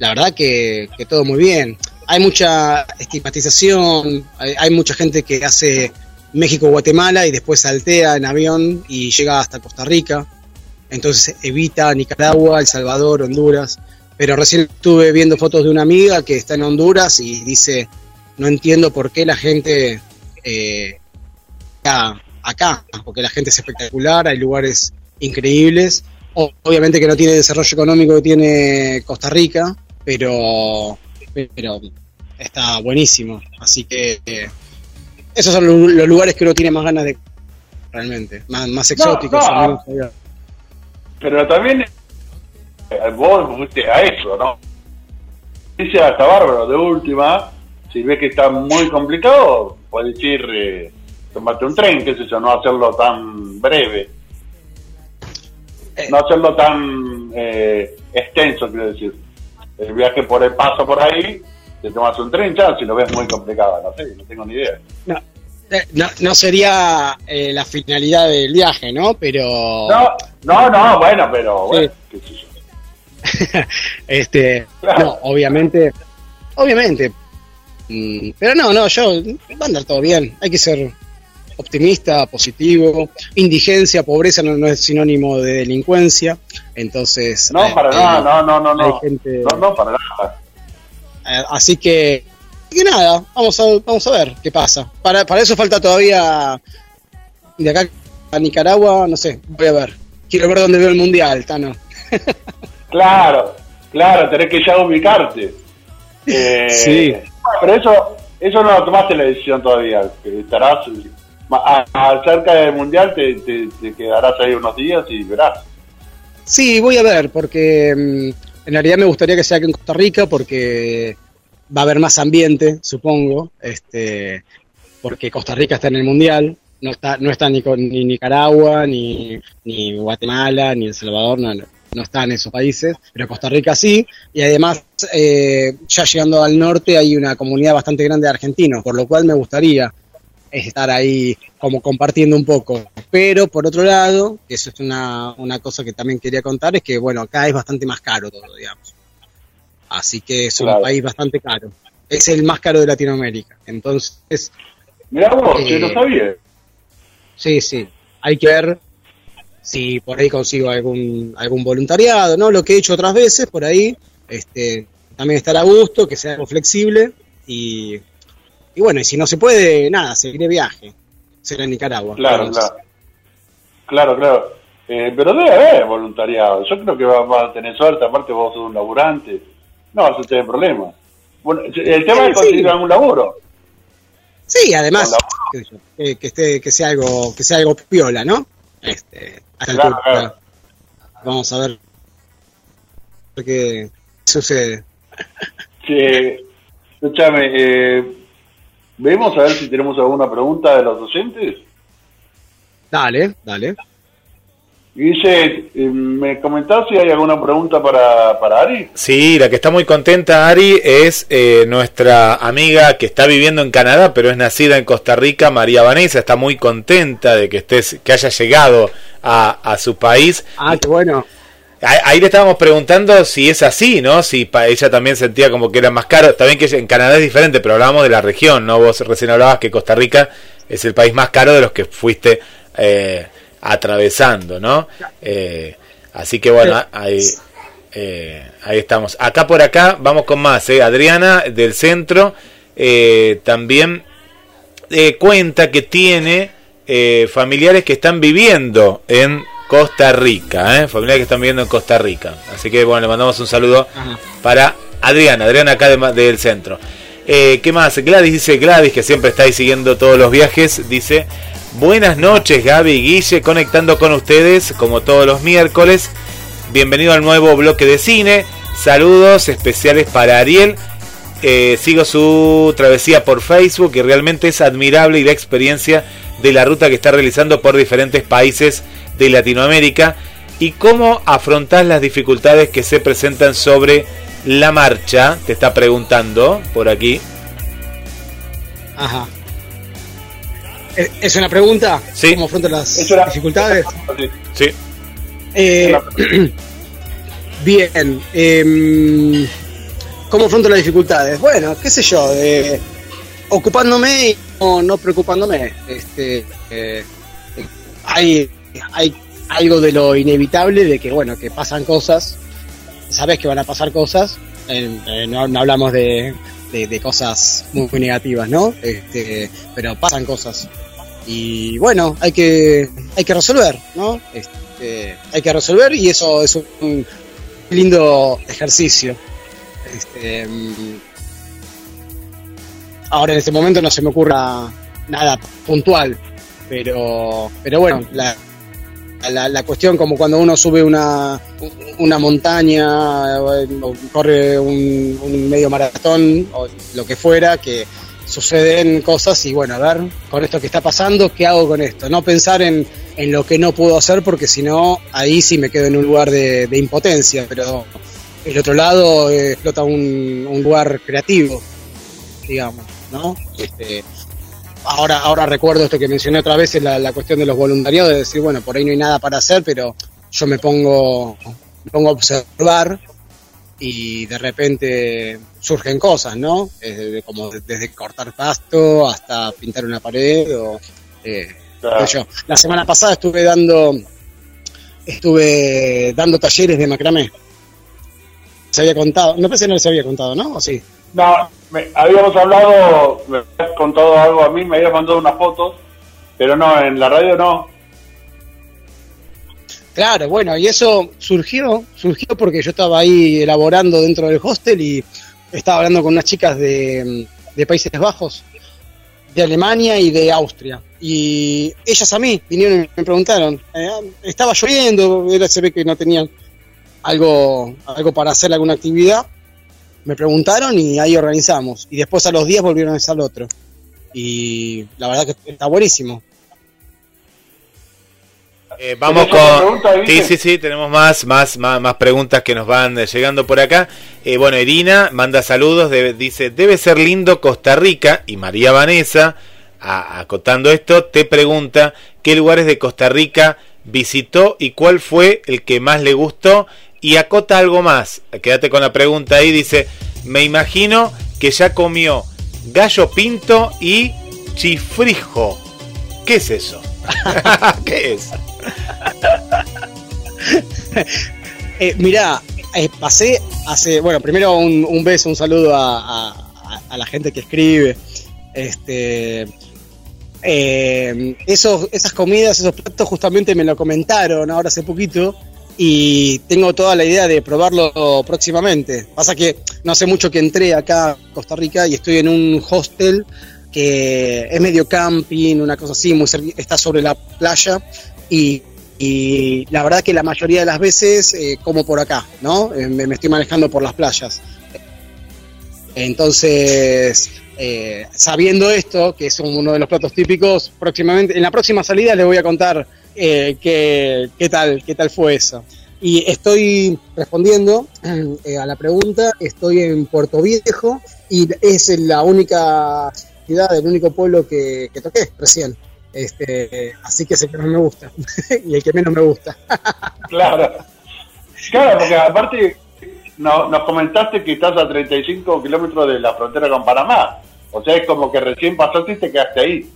S7: la verdad que, todo muy bien. Hay mucha estigmatización, hay, mucha gente que hace México-Guatemala y después saltea en avión y llega hasta Costa Rica. Entonces evita Nicaragua, El Salvador, Honduras. Pero recién estuve viendo fotos de una amiga que está en Honduras y dice, no entiendo por qué la gente eh, acá, porque la gente es espectacular, hay lugares increíbles. Obviamente que no tiene desarrollo económico que tiene Costa Rica, pero, pero está buenísimo. Así que eh, esos son los lugares que uno tiene más ganas de realmente, más, más exóticos.
S6: pero también eh, vos fuiste a eso, ¿no? Dice hasta bárbaro, de última, si ves que está muy complicado, puedes ir, eh, tomarte un tren, qué sé yo, no hacerlo tan breve. Eh. No hacerlo tan eh, extenso, quiero decir. El viaje por el paso por ahí te tomas un tren, ya, si lo ves muy complicado, no sé, no tengo ni idea.
S7: No, eh, no, sería eh, la finalidad del viaje, ¿no? Pero...
S6: No, no, no bueno, pero bueno, qué sé
S7: yo. este, no, obviamente, obviamente. Mm, pero no, no, yo, va a andar todo bien, hay que ser optimista, positivo, indigencia, pobreza no, es sinónimo de delincuencia, entonces...
S6: No, para nada, no, no, no, no, no, no, para nada.
S7: Eh, así que, que nada, vamos a, vamos a ver qué pasa. Para, para eso falta todavía de acá a Nicaragua, no sé, voy a ver. Quiero ver dónde veo el mundial, Tano.
S6: claro, claro, tenés que ya ubicarte.
S7: Eh, sí.
S6: Pero eso, eso no tomaste la decisión todavía. Estarás cerca del mundial, te, te, quedarás ahí unos días y verás.
S7: Sí, voy a ver, porque mm, en realidad me gustaría que sea aquí en Costa Rica porque va a haber más ambiente, supongo, este, porque Costa Rica está en el Mundial, no está, no está ni, ni Nicaragua, ni, ni Guatemala, ni El Salvador, no, no, está en esos países, pero Costa Rica sí, y además eh, ya llegando al norte hay una comunidad bastante grande de argentinos, por lo cual me gustaría estar ahí como compartiendo un poco. Pero por otro lado, que eso es una, una cosa que también quería contar, es que bueno, acá es bastante más caro todo, digamos. Así que es un país bastante caro. Es el más caro de Latinoamérica. Entonces...
S6: Mira vos, eh, no sabía.
S7: Sí, sí. Hay que ver si por ahí consigo algún, algún voluntariado, ¿no? Lo que he hecho otras veces por ahí, este, también estar a gusto, que sea algo flexible y y bueno, y si no se puede, nada, seguir de viaje. Será en Nicaragua.
S6: Claro, claro. Claro, claro. Eh, pero debe haber voluntariado. Yo creo que va, a tener suerte. Aparte, vos sos un laburante. No vas a tener problemas. Bueno, el tema es conseguir algún laburo.
S7: Sí, además, que, esté, que sea algo, que sea algo piola, ¿no? Este, claro, Vamos a ver qué sucede.
S6: Sí, escúchame, eh, Vemos a ver si tenemos alguna pregunta de los docentes.
S7: Dale, dale.
S6: Dice, eh, ¿me comentás si hay alguna pregunta para, para Ari?
S2: Sí, la que está muy contenta, Ari, es eh, nuestra amiga que está viviendo en Canadá, pero es nacida en Costa Rica, María Vanessa. Está muy contenta de que estés, que haya llegado a, a su país.
S7: Ah, qué bueno.
S2: Ahí le estábamos preguntando si es así, ¿no? Si ella también sentía como que era más caro. Está bien que en Canadá es diferente, pero hablábamos de la región, ¿no? Vos recién hablabas que Costa Rica es el país más caro de los que fuiste eh, atravesando, ¿no? Eh, así que bueno, ahí, eh, ahí estamos. Acá por acá, vamos con más, ¿eh? Adriana del centro, también eh, cuenta que tiene eh, familiares que están viviendo en Costa Rica, ¿eh? familiares que están viviendo en Costa Rica. Así que bueno, le mandamos un saludo para Adriana, Adriana acá del centro. Eh, ¿Qué más? Gladys dice, Gladys, que siempre está ahí siguiendo todos los viajes, dice, buenas noches Gaby y Guille, conectando con ustedes como todos los miércoles. Bienvenido al nuevo bloque de cine. Saludos especiales para Ariel. Eh, sigo su travesía por Facebook y realmente es admirable y la experiencia de la ruta que está realizando por diferentes países de Latinoamérica y cómo afrontar las dificultades que se presentan sobre la marcha, te está preguntando por aquí.
S7: Ajá. Eh, ¿Es una pregunta?
S2: Sí.
S7: ¿Cómo afronta las dificultades?
S2: Sí.
S7: Eh, bien. Eh, ¿Cómo afronto las dificultades? Bueno, qué sé yo, ocupándome y no, preocupándome. Este, eh, hay, hay algo de lo inevitable de que, bueno, que pasan cosas sabes que van a pasar cosas, eh, no, hablamos de, cosas muy, negativas, ¿no? Este, pero pasan cosas. Y bueno, hay que, hay que resolver, ¿no? Este, hay que resolver y eso es un lindo ejercicio. Este, mm, ahora en este momento no se me ocurra nada puntual, pero, pero bueno, la, la, cuestión como cuando uno sube una, una montaña o, corre un, medio maratón o lo que fuera, que suceden cosas y bueno, a ver, con esto que está pasando, ¿qué hago con esto? No pensar en, en lo que no puedo hacer porque si no, ahí sí me quedo en un lugar de, impotencia, pero el otro lado explota un, un lugar creativo, digamos, ¿no? Este, ahora, ahora recuerdo esto que mencioné otra vez, la, la cuestión de los voluntariados, de decir, bueno, por ahí no hay nada para hacer, pero yo me pongo, me pongo a observar y de repente surgen cosas, ¿no? como desde cortar pasto hasta pintar una pared o eh, yo. La semana pasada estuve dando estuve dando talleres de macramé. Se había contado, no pensé que no se había contado, ¿no? ¿O sí?
S6: No, habíamos hablado, me habías contado algo a mí, me habías mandado unas fotos, pero no, en la radio no.
S7: Claro, bueno, y eso surgió, surgió porque yo estaba ahí elaborando dentro del hostel y estaba hablando con unas chicas de, Países Bajos, de Alemania y de Austria. Y ellas a mí vinieron y me preguntaron, eh, estaba lloviendo, era, se ve que no tenían algo, algo para hacer alguna actividad me preguntaron y ahí organizamos. Y después a los días volvieron a estar al otro. Y la verdad que está buenísimo.
S2: Eh, vamos con. Sí, sí, sí, tenemos más, más, más, preguntas que nos van llegando por acá. Eh, bueno, Irina manda saludos, dice: Debe ser lindo Costa Rica. Y María Vanessa, acotando esto, te pregunta: ¿Qué lugares de Costa Rica visitó y cuál fue el que más le gustó? Y acota algo más. Quédate con la pregunta ahí. Dice, me imagino que ya comió gallo pinto y chifrijo. ¿Qué es eso? ¿Qué es?
S7: eh, mirá, eh, pasé hace, bueno, primero un, beso, un saludo a, la gente que escribe. Este, eh, esos, esas comidas, esos platos justamente me lo comentaron ahora hace poquito y tengo toda la idea de probarlo próximamente. Pasa que no hace mucho que entré acá a Costa Rica y estoy en un hostel que es medio camping, una cosa así, muy está sobre la playa y, la verdad que la mayoría de las veces eh, como por acá, ¿no? Eh, me, estoy manejando por las playas. Entonces, eh, sabiendo esto, que es uno de los platos típicos, próximamente, en la próxima salida les voy a contar eh, qué, tal, qué tal fue eso. Y estoy respondiendo eh, a la pregunta, estoy en Puerto Viejo y es la única ciudad, el único pueblo que, toqué recién. Este, así que es el que más me gusta y el que menos me gusta.
S6: claro, claro, porque aparte no, nos comentaste que estás a 35 kilómetros de la frontera con Panamá. O sea, es como que recién pasaste y te quedaste ahí.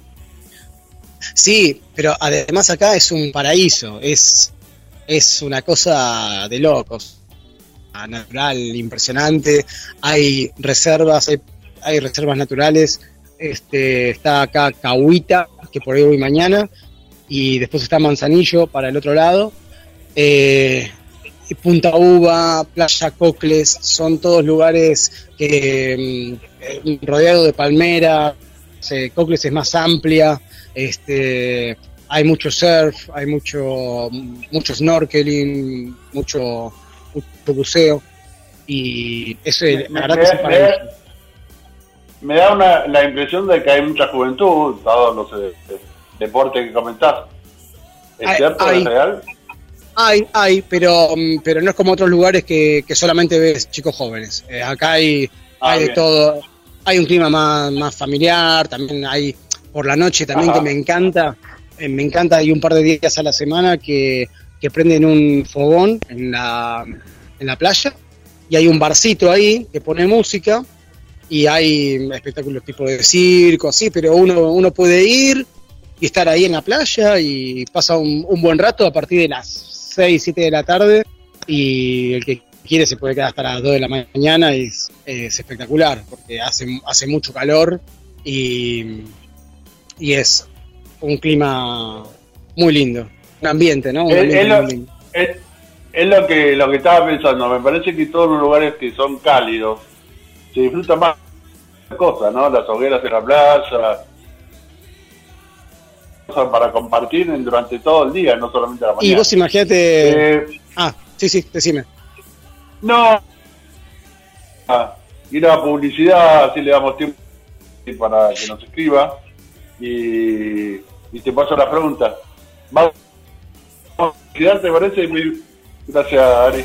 S7: Sí, pero además acá es un paraíso, es, es una cosa de locos. Natural, impresionante, hay reservas, hay, reservas naturales este, está acá Cahuita, que por ahí voy mañana, y después está Manzanillo para el otro lado. Eh, Punta Uva, Playa Cocles, son todos lugares que mm, rodeados de palmeras, eh, Cocles es más amplia, este, hay mucho surf, hay mucho, mucho snorkeling, mucho, buceo y eso
S6: me, la verdad que me, me, da una, la impresión de que hay mucha juventud, todos los eh, deportes que comentás. ¿Es cierto? ¿Es real?
S7: Hay, hay, pero, pero no es como otros lugares que, solamente ves chicos jóvenes. Eh, acá hay, ah, hay de todo. Hay un clima más, más familiar, también hay por la noche también que me encanta. Eh, me encanta, hay un par de días a la semana que, que prenden un fogón en la, en la playa y hay un barcito ahí que pone música y hay espectáculos tipo de circo, así, pero uno, uno puede ir y estar ahí en la playa y pasa un, un buen rato a partir de las 6, 7 de la tarde y el que quiere se puede quedar hasta las 2 de la mañana y es, espectacular porque hace, hace mucho calor y, y, es un clima muy lindo, un ambiente, ¿no?
S6: es, lo, Es, lo, que, lo que estaba pensando, me parece que todos los lugares que son cálidos se disfruta más cosas, ¿no? Las hogueras en la plaza, para compartir durante todo el día, no solamente la mañana.
S7: Y vos imagínate... Eh, ah, sí, sí, decime.
S6: No. Ah, ir a publicidad, así le damos tiempo para que nos escriba. Y, te paso la pregunta. ¿Vamos a ¿Te parece? Gracias, Ari.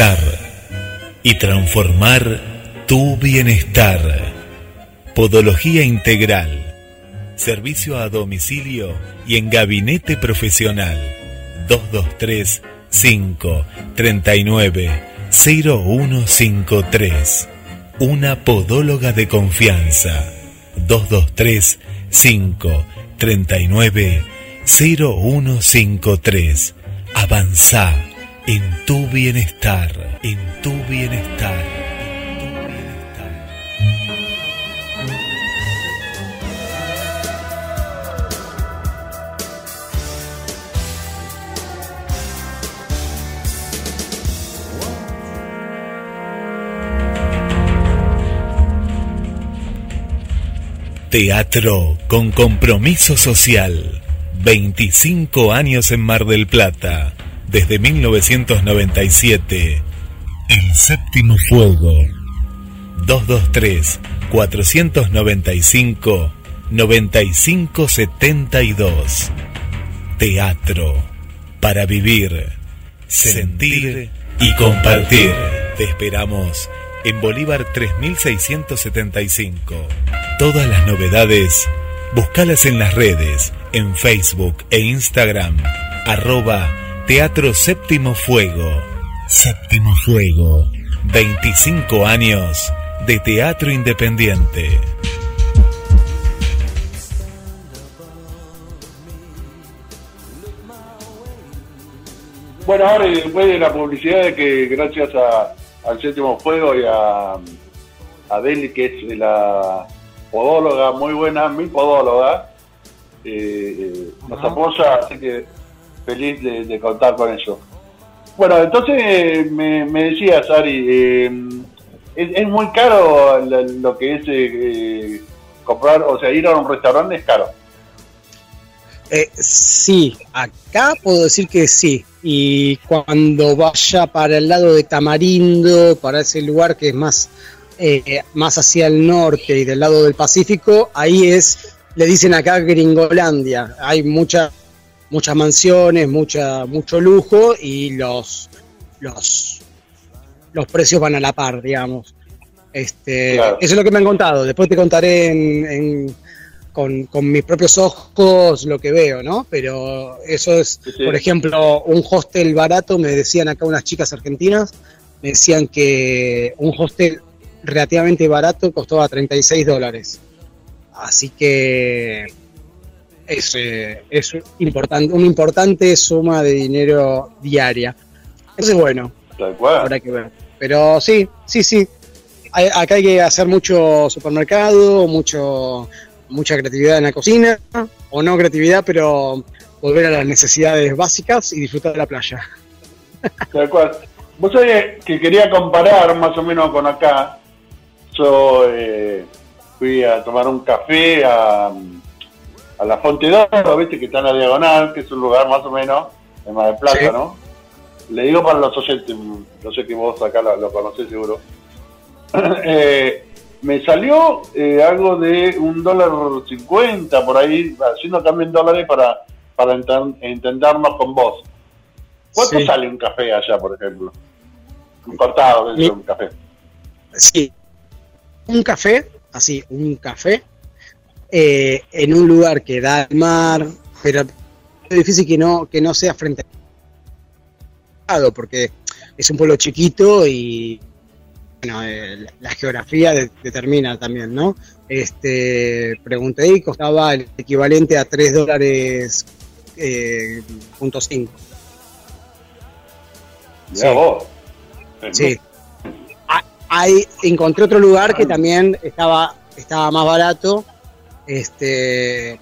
S2: Avanzar y transformar tu bienestar. Podología integral. Servicio a domicilio y en gabinete profesional. 223 5 39 0153. Una podóloga de confianza. 223 5 39 0153. Avanza en tu bienestar, en tu bienestar. Teatro con compromiso social. 25 años en Mar del Plata. Desde 1997. El séptimo fuego. 223 495 9572. Teatro para vivir, sentir y compartir. Te esperamos en Bolívar 3675. Todas las novedades, búscalas en las redes, en Facebook e Instagram, arroba Teatro Séptimo Fuego. Séptimo Fuego, 25 años de teatro independiente.
S6: Bueno, ahora y después de la publicidad de que gracias a- al séptimo fuego y a, a Deli, que es la podóloga muy buena, mi podóloga, eh, eh, nos
S7: Ajá.
S6: apoya, así que feliz de, contar con eso. Bueno, entonces me, me decía Sari, eh, es, es muy caro lo, lo que es eh, eh, comprar, o sea, ir a un restaurante es caro.
S7: Eh, sí, acá puedo decir que sí. Y cuando vaya para el lado de Tamarindo, para ese lugar que es más, eh, más hacia el norte y del lado del Pacífico, ahí es, le dicen acá Gringolandia. Hay mucha, muchas mansiones, mucha, mucho lujo y los, los, los precios van a la par, digamos. Este,
S6: Claro.
S7: Eso es lo que me han contado. Después te contaré en, en- con, con mis propios ojos lo que veo, ¿no? Pero eso es,
S6: Sí, sí.
S7: por ejemplo, un hostel barato, me decían acá unas chicas argentinas, me decían que un hostel relativamente barato costaba 36 dólares. Así que es, eh, es importante, una importante suma de dinero diaria. Entonces, bueno,
S6: Tal cual.
S7: habrá que ver. Pero sí, sí, sí. Hay- acá hay que hacer mucho supermercado, mucho mucha creatividad en la cocina, o no creatividad, pero volver a las necesidades básicas y disfrutar de la playa.
S6: Tal cual. Vos sabés que quería comparar más o menos con acá. Yo eh, fui a tomar un café a, a la Fonte d'Oro, viste que está en la diagonal, que es un lugar más o menos en Mar del Plata,
S7: Sí.
S6: ¿no? Le digo para los oyentes, no sé que vos acá lo, lo conocés seguro. Eh, me salió eh, algo de un dólar cincuenta por ahí, haciendo cambio en dólares para, para enten- entendernos con vos. ¿Cuánto
S7: Sí.
S6: sale un café allá, por ejemplo? Un cortado de un café.
S7: Sí, un café, así, un café, eh, en un lugar que da al mar, pero es difícil que no, que no sea frente al porque es un pueblo chiquito y bueno, eh, la- la geografía de- determina también, ¿no? Este, pregunté y costaba el equivalente a 3 dólares eh, punto cinco.
S6: Mirá
S7: Sí.
S6: vos.
S7: Sí. Hay, encontré otro lugar que también estaba, estaba más barato. Este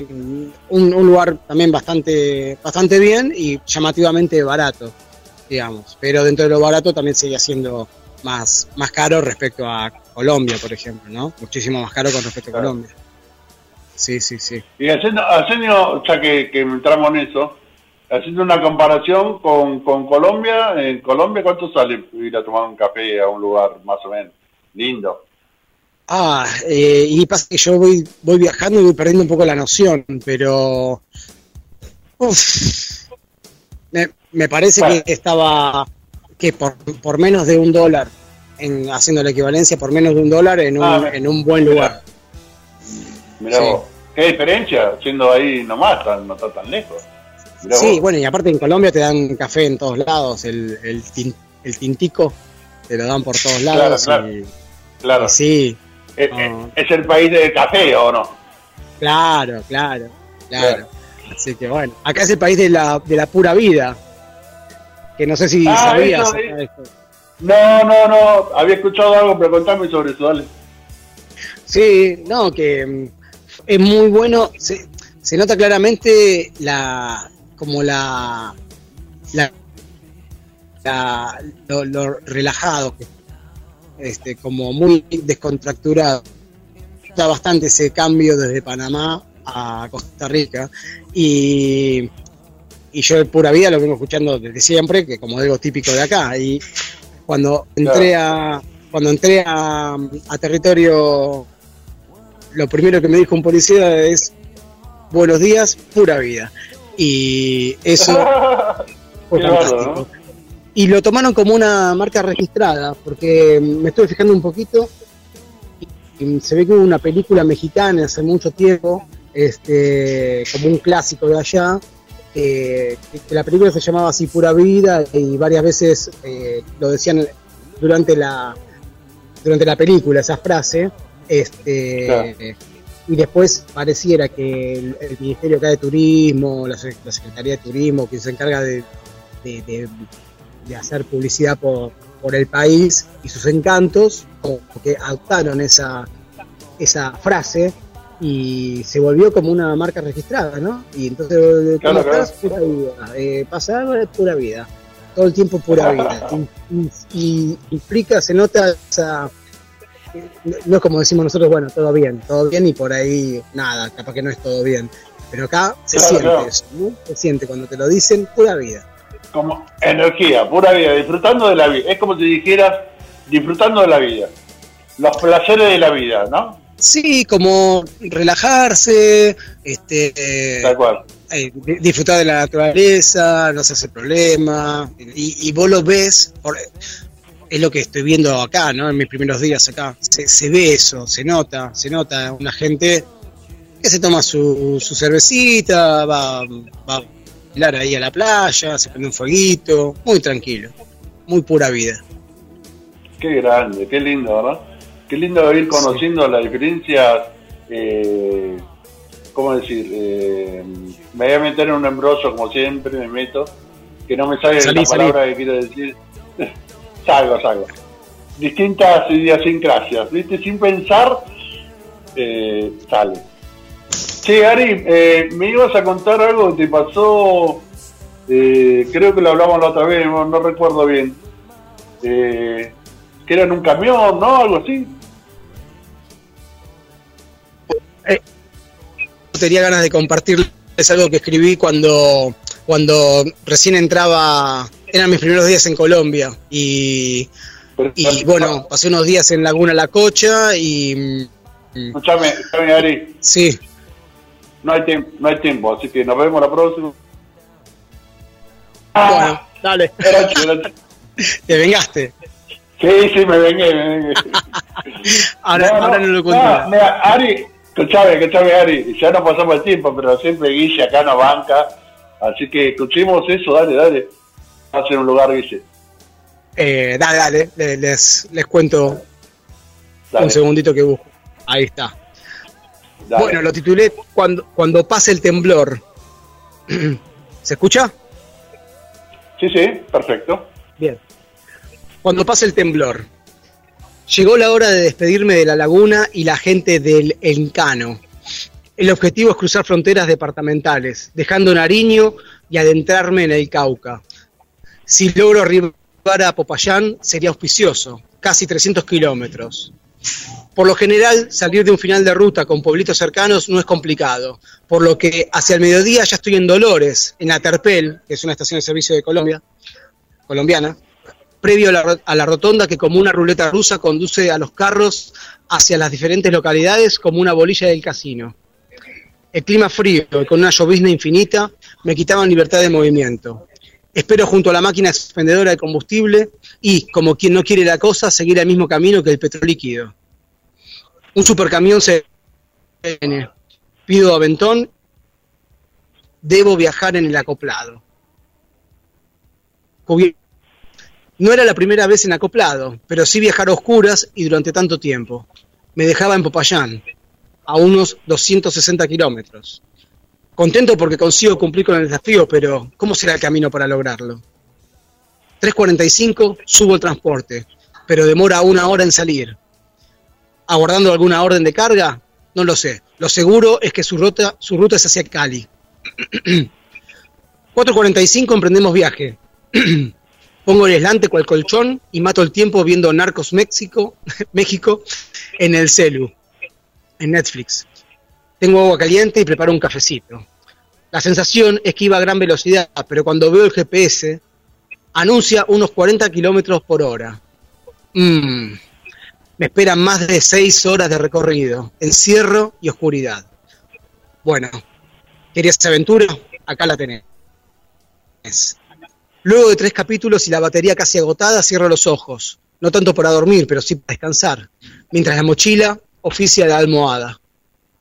S7: un, un lugar también bastante, bastante bien y llamativamente barato, digamos. Pero dentro de lo barato también sigue siendo más, más caro respecto a Colombia, por ejemplo, ¿no? Muchísimo más caro con respecto a. Colombia. Sí, sí, sí.
S6: Y haciendo, haciendo ya que, que entramos en eso, haciendo una comparación con, con Colombia, en Colombia, ¿cuánto sale ir a tomar un café a un lugar más o menos lindo?
S7: Ah, eh, y pasa que yo voy, voy viajando y voy perdiendo un poco la noción, pero. Uf, me, me parece
S6: Bueno.
S7: que estaba. que por, por menos de un dólar, en, haciendo la equivalencia, por menos de un dólar en un,
S6: Ah,
S7: en un buen lugar.
S6: Mirá
S7: Sí.
S6: vos. ¿Qué diferencia? Siendo ahí nomás, tan- no está tan lejos. Mirá
S7: Sí,
S6: vos.
S7: bueno, y aparte en Colombia te dan café en todos lados, el, el, tin- el tintico te lo dan por todos
S6: Claro,
S7: lados.
S6: claro.
S7: y-
S6: Claro.
S7: y sí,
S6: Es,
S7: Ah.
S6: es- es el país del café, ¿o no?
S7: claro, claro, claro. Así que bueno, acá es el país de la, de la pura vida. Que no sé si
S6: Ah,
S7: sabías.
S6: eso,
S7: esto.
S6: No, no, no. Había escuchado algo, pero contame sobre eso, dale.
S7: Sí, no, que mm, es muy bueno. Se, se nota claramente la. como la. la, la- lo, lo relajado, que- este, como muy descontracturado. Está bastante ese cambio desde Panamá a Costa Rica. Y, y yo de pura vida lo vengo escuchando desde siempre, que como algo típico de acá. Y cuando entré a. Cuando entré a, a territorio lo primero que me dijo un policía es buenos días, pura vida. Y eso fue fantástico.
S6: ¿no?
S7: Y lo tomaron como una marca registrada, porque me estuve fijando un poquito y se ve que hubo una película mexicana hace mucho tiempo, este, como un clásico de allá, eh, que, la película se llamaba así Pura Vida y varias veces eh, lo decían durante la durante la película esa frase, este,
S6: Claro.
S7: y después pareciera que el, el Ministerio acá de Turismo, la, Sec- la Secretaría de Turismo, que se encarga de, de- de- de hacer publicidad por, por el país y sus encantos, como que adoptaron esa, esa frase y se volvió como una marca registrada, ¿no? Y entonces, ¿cómo
S6: Claro, claro.
S7: estás? Pura vida. Eh, pasar es pura vida. Todo el tiempo pura vida. Y, y- implica, se nota esa... No es como decimos nosotros, bueno, todo bien, todo bien y por ahí nada, capaz que no es todo bien. Pero acá se
S6: Claro,
S7: siente eso, ¿no? Se siente cuando te lo dicen, pura vida.
S6: Como energía, pura vida, disfrutando de la vida. Es como si dijeras, disfrutando de la vida. Los placeres de la vida, ¿no?
S7: Sí, como relajarse, este, eh,
S6: Tal cual.
S7: eh, di- disfrutar de la naturaleza, no se hace problema, y, y vos lo ves, es lo que estoy viendo acá, ¿no? En mis primeros días acá, se, se ve eso, se nota, se nota una gente que se toma su, su cervecita, va, va bailar ahí a la playa, se prende un fueguito, muy tranquilo, muy pura vida.
S6: Qué grande, qué lindo, ¿verdad? Qué lindo ir conociendo las diferencias. Eh, ¿Cómo decir? Eh, me voy a meter en un embrollo, como siempre me meto, que no me sale
S7: Salí,
S6: la palabra que quiero decir. salgo, salgo. Distintas idiosincrasias, ¿viste? Sin pensar, eh, sale. Che, Ari, eh, me ibas a contar algo que te pasó, eh, creo que lo hablamos la otra vez, no, no recuerdo bien. Eh, que era en un camión, ¿no? Algo así.
S7: tenía ganas de compartir es algo que escribí cuando cuando recién entraba eran mis primeros días en Colombia y, y bueno pasé unos días en Laguna La Cocha y mm,
S6: Escúchame, escúchame, Ari,
S7: sí
S6: no hay, tiempo, no hay tiempo, así que nos vemos la próxima.
S7: bueno dale. Te vengaste.
S6: Sí, sí, me vengué, me vengué.
S7: ahora no, ahora no lo cuento
S6: no, mira, Ari, escúchame, escúchame, Ari, ya no pasamos el tiempo, pero siempre Guille acá nos banca, así que escuchemos eso, dale, dale. Va a ser un lugar, Guille.
S7: Eh, dale dale le- les les cuento
S6: Dale,
S7: un segundito que busco. Ahí está
S6: dale.
S7: bueno lo titulé cuando cuando pase el temblor se escucha
S6: Sí, sí, perfecto.
S7: Bien. Cuando pase el temblor. Llegó la hora de despedirme de la laguna y la gente del Encano. El objetivo es cruzar fronteras departamentales, dejando Nariño y adentrarme en el Cauca. Si logro arribar a Popayán, sería auspicioso, casi 300 kilómetros. Por lo general, salir de un final de ruta con pueblitos cercanos no es complicado, por lo que hacia el mediodía ya estoy en Dolores, en Aterpel, que es una estación de servicio de Colombia, colombiana, previo a la, a la rotonda que como una ruleta rusa conduce a los carros hacia las diferentes localidades como una bolilla del casino. El clima frío y con una llovizna infinita me quitaban libertad de movimiento. Espero junto a la máquina expendedora de combustible y, como quien no quiere la cosa, seguir el mismo camino que el petróleo líquido. Un supercamión se viene. Pido aventón. Debo viajar en el acoplado. No era la primera vez en acoplado, pero sí viajar a oscuras y durante tanto tiempo. Me dejaba en Popayán, a unos 260 kilómetros. Contento porque consigo cumplir con el desafío, pero ¿cómo será el camino para lograrlo? 3.45 subo el transporte, pero demora una hora en salir. ¿Aguardando alguna orden de carga? No lo sé. Lo seguro es que su ruta, su ruta es hacia Cali. 4.45 emprendemos viaje. Pongo el aislante cual colchón y mato el tiempo viendo Narcos México, México en el celu, en Netflix. Tengo agua caliente y preparo un cafecito. La sensación es que iba a gran velocidad, pero cuando veo el GPS, anuncia unos 40 kilómetros por hora. Mm, me esperan más de 6 horas de recorrido, encierro y oscuridad. Bueno, ¿querías aventura? Acá la tenés. Luego de tres capítulos y la batería casi agotada, cierro los ojos. No tanto para dormir, pero sí para descansar. Mientras la mochila oficia la almohada.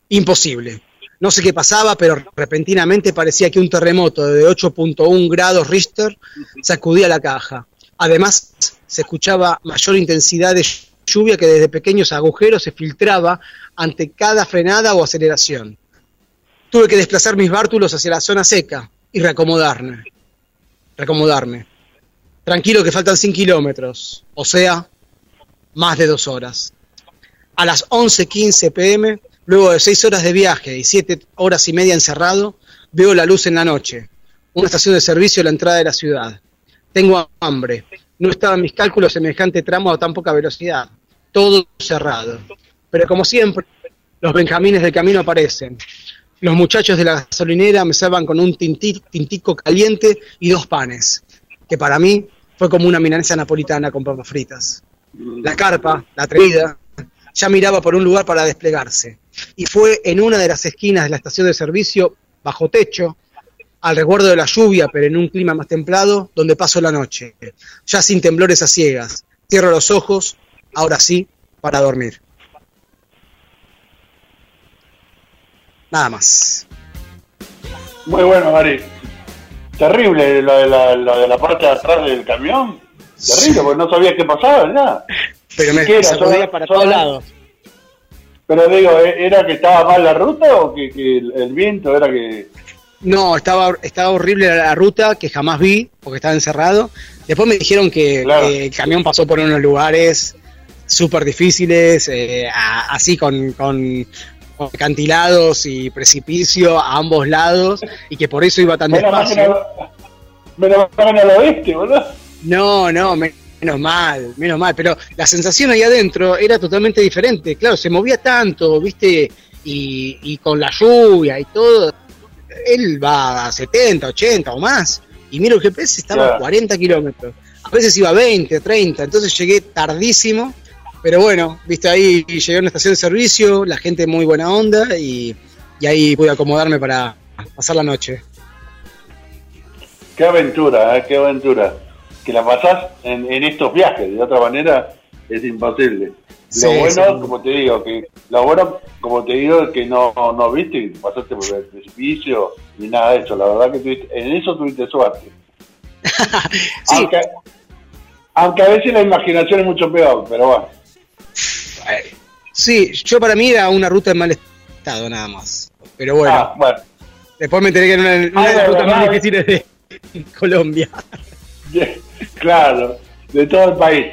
S7: Imposible. No sé qué pasaba, pero repentinamente parecía que un terremoto de 8.1 grados Richter sacudía la caja. Además, se escuchaba mayor intensidad de lluvia que desde pequeños agujeros se filtraba ante cada frenada o aceleración. Tuve que desplazar mis bártulos hacia la zona seca y reacomodarme. Reacomodarme. Tranquilo que faltan 100 kilómetros, o sea, más de dos horas. A las 11.15 pm, luego de 6 horas de viaje y 7 horas y media encerrado, veo la luz en la noche. Una estación de servicio a la entrada de la ciudad. Tengo hambre. No estaba en mis cálculos semejante tramo a tan poca velocidad. Todo cerrado. Pero como siempre, los benjamines del camino aparecen. Los muchachos de la gasolinera me salvan con un tinti- tintico caliente y dos panes, que para mí fue como una milanesa napolitana con papas fritas. La carpa, la atrevida, ya miraba por un lugar para desplegarse. Y fue en una de las esquinas de la estación de servicio, bajo techo, al resguardo de la lluvia, pero en un clima más templado, donde paso la noche, ya sin temblores a ciegas. Cierro los ojos, ahora sí, para dormir. Nada más.
S6: Muy bueno, Mari. Terrible lo de la, lo de la parte de atrás del camión. Terrible, porque no sabía qué pasaba, ¿verdad?
S7: Pero me
S6: ¿Qué era?
S7: sacudía para todos lados.
S6: Pero digo, ¿e- ¿era que estaba mal la ruta o que, que el, el viento era que...
S7: No, estaba, estaba horrible la, ruta que jamás vi porque estaba encerrado. Después me dijeron que,
S6: Claro.
S7: el camión pasó por unos lugares súper difíciles, eh, a- así con, con, con acantilados y precipicio a ambos lados y que por eso iba tan
S6: Menos
S7: despacio.
S6: no, menos mal que no lo viste, boludo.
S7: No, no, me- menos mal, menos mal, pero la sensación ahí adentro era totalmente diferente. Claro, se movía tanto, ¿viste? Y, y con la lluvia y todo, él va a 70, 80 o más. Y miro el GPS, estaba a 40 kilómetros. A veces iba a 20, 30, entonces llegué tardísimo. Pero bueno, viste, ahí llegué a una estación de servicio, la gente muy buena onda y, y ahí pude acomodarme para pasar la noche.
S6: Qué aventura, ¿eh? qué aventura. Que la pasás en, en estos viajes, de otra manera es imposible.
S7: Sí,
S6: lo bueno,
S7: sí.
S6: como te digo, que lo bueno, como te digo, es que no, no viste, que pasaste por el precipicio ni nada de eso. La verdad que tuviste, en eso tuviste suerte.
S7: Sí,
S6: Aunque, aunque a veces la imaginación es mucho peor, pero bueno.
S7: Sí, yo para mí era una ruta en mal estado nada más. Pero bueno,
S6: Ah, bueno.
S7: después me enteré que era una, una de
S6: Ah,
S7: las
S6: de
S7: rutas más difíciles de Colombia.
S6: Claro, de todo el país.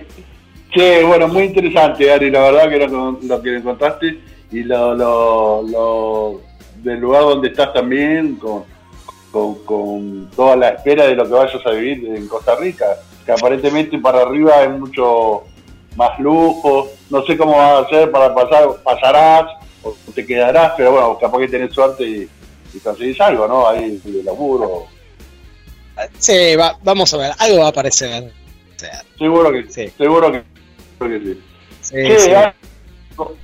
S6: Che, bueno, muy interesante, Ari, la verdad que lo, lo que contaste y lo, lo, lo del lugar donde estás también, con, con, con toda la espera de lo que vayas a vivir en Costa Rica, que aparentemente para arriba hay mucho más lujo, no sé cómo vas a hacer para pasar, pasarás o te quedarás, pero bueno, capaz que tenés suerte y, y conseguís algo, ¿no? Ahí de laburo.
S7: Sí, va- vamos a ver, algo va a aparecer. O sea,
S6: Seguro que
S7: Sí.
S6: seguro que, seguro que sí.
S7: sí,
S6: Sí,
S7: sí.
S6: ah, co-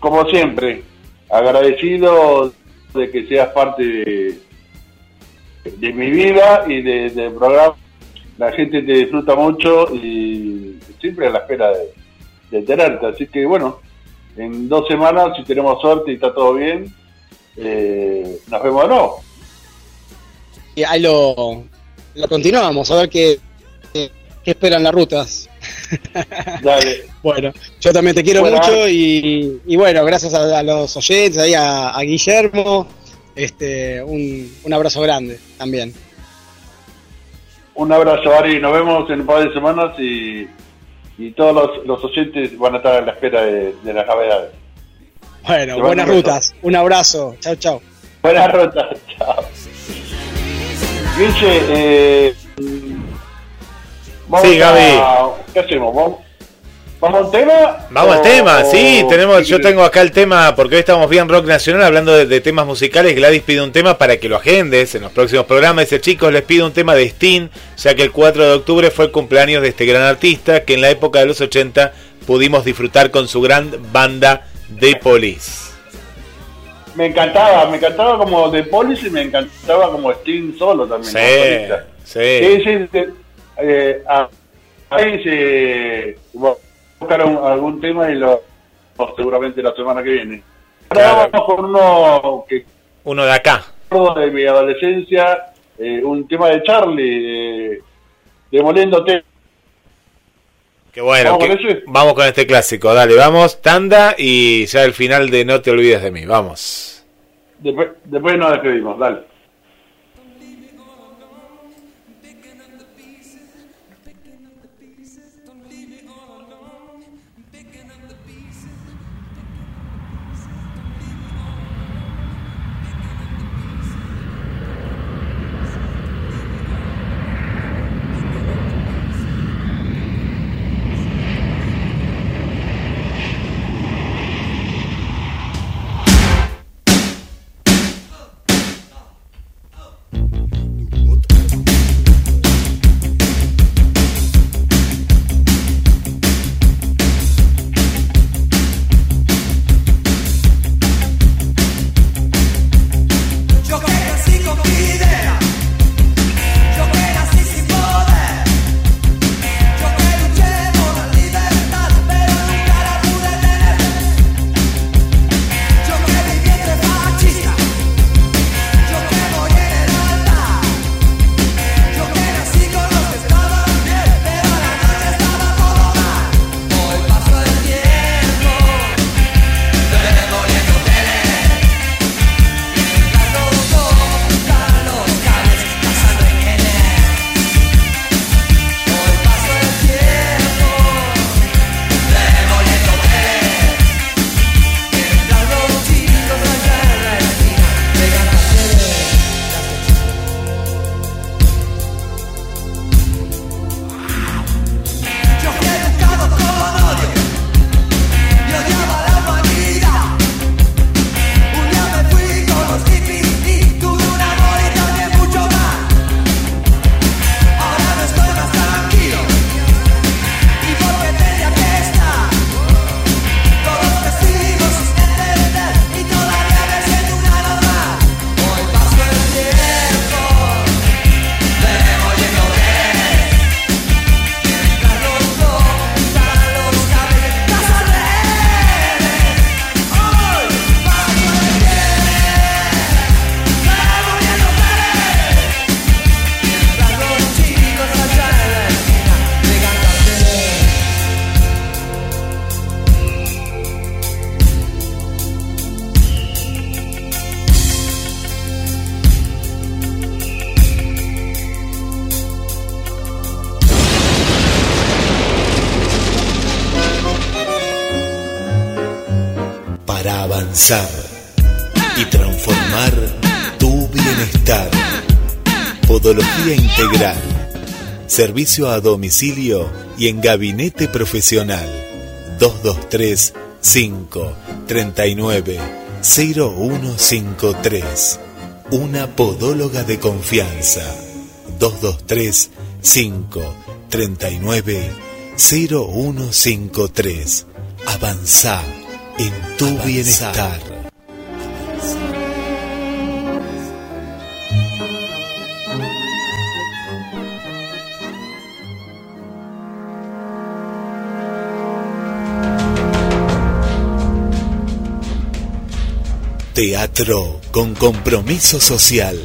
S6: como siempre, agradecido de que seas parte de, de mi vida y de- del programa
S5: la gente te disfruta mucho y siempre a la espera de, de tenerte. Así que bueno, en dos semanas, si tenemos suerte y está todo bien, eh, nos vemos de nuevo.
S7: Y ahí lo, lo continuamos, a ver qué, qué, qué esperan las rutas.
S5: Dale.
S7: Bueno, yo también te quiero
S5: Bueno.
S7: mucho y, y bueno, gracias a, a los oyentes, ahí a, a Guillermo, este, un, un abrazo grande también.
S5: Un abrazo, Ari. Nos vemos en un par de semanas y, y todos los, los oyentes van a estar a la espera de, de las novedades.
S7: Bueno, buenas rutas, un abrazo, chao, chao.
S5: Buenas rutas. Chao. Guille, eh, vamos
S2: Sí,
S5: a-
S2: Gaby.
S5: ¿Qué hacemos? ¿Vamos, ¿Vamos al tema?
S2: Vamos al tema, sí, tenemos,
S5: ¿qué
S2: yo tengo acá el tema, porque hoy estamos bien rock nacional hablando de, de temas musicales, Gladys pide un tema para que lo agendes en los próximos programas, dice chicos, les pido un tema de Sting, ya que el 4 de octubre fue el cumpleaños de este gran artista, que en la época de los 80 pudimos disfrutar con su gran banda de Police.
S5: Me encantaba, me encantaba como The Police y me encantaba como Sting solo también.
S2: Sí,
S5: como
S2: sí.
S5: Sí, sí, eh, ah, ahí se bueno, buscaron algún tema y lo seguramente la semana que viene. Ahora
S2: Claro.
S5: vamos con uno que
S2: Uno de acá.
S5: de mi adolescencia, eh, un tema de Charlie, eh, Demoliéndote.
S2: Qué bueno,
S5: ¿Vamos
S2: que-
S5: con ese?
S2: vamos con este clásico, dale, vamos, tanda y ya el final de No te olvides de mí, vamos.
S5: Después, después nos despedimos, dale.
S8: Servicio a domicilio y en gabinete profesional. 223 5 39 0153. Una podóloga de confianza. 223 5 39 0153. Avanza en tu bienestar.
S9: Teatro con compromiso social.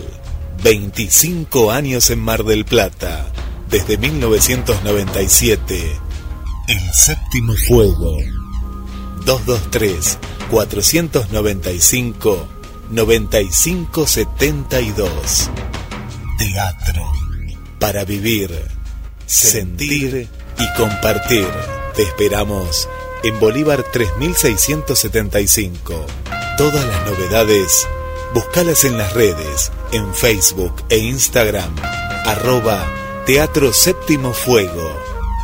S9: 25 años en Mar del Plata. Desde 1997. El séptimo fuego. 223-495-9572. Teatro. Para vivir, sentir y compartir. Te esperamos en Bolívar 3675. Todas las novedades, búscalas en las redes, en Facebook e Instagram, arroba Teatro Séptimo Fuego.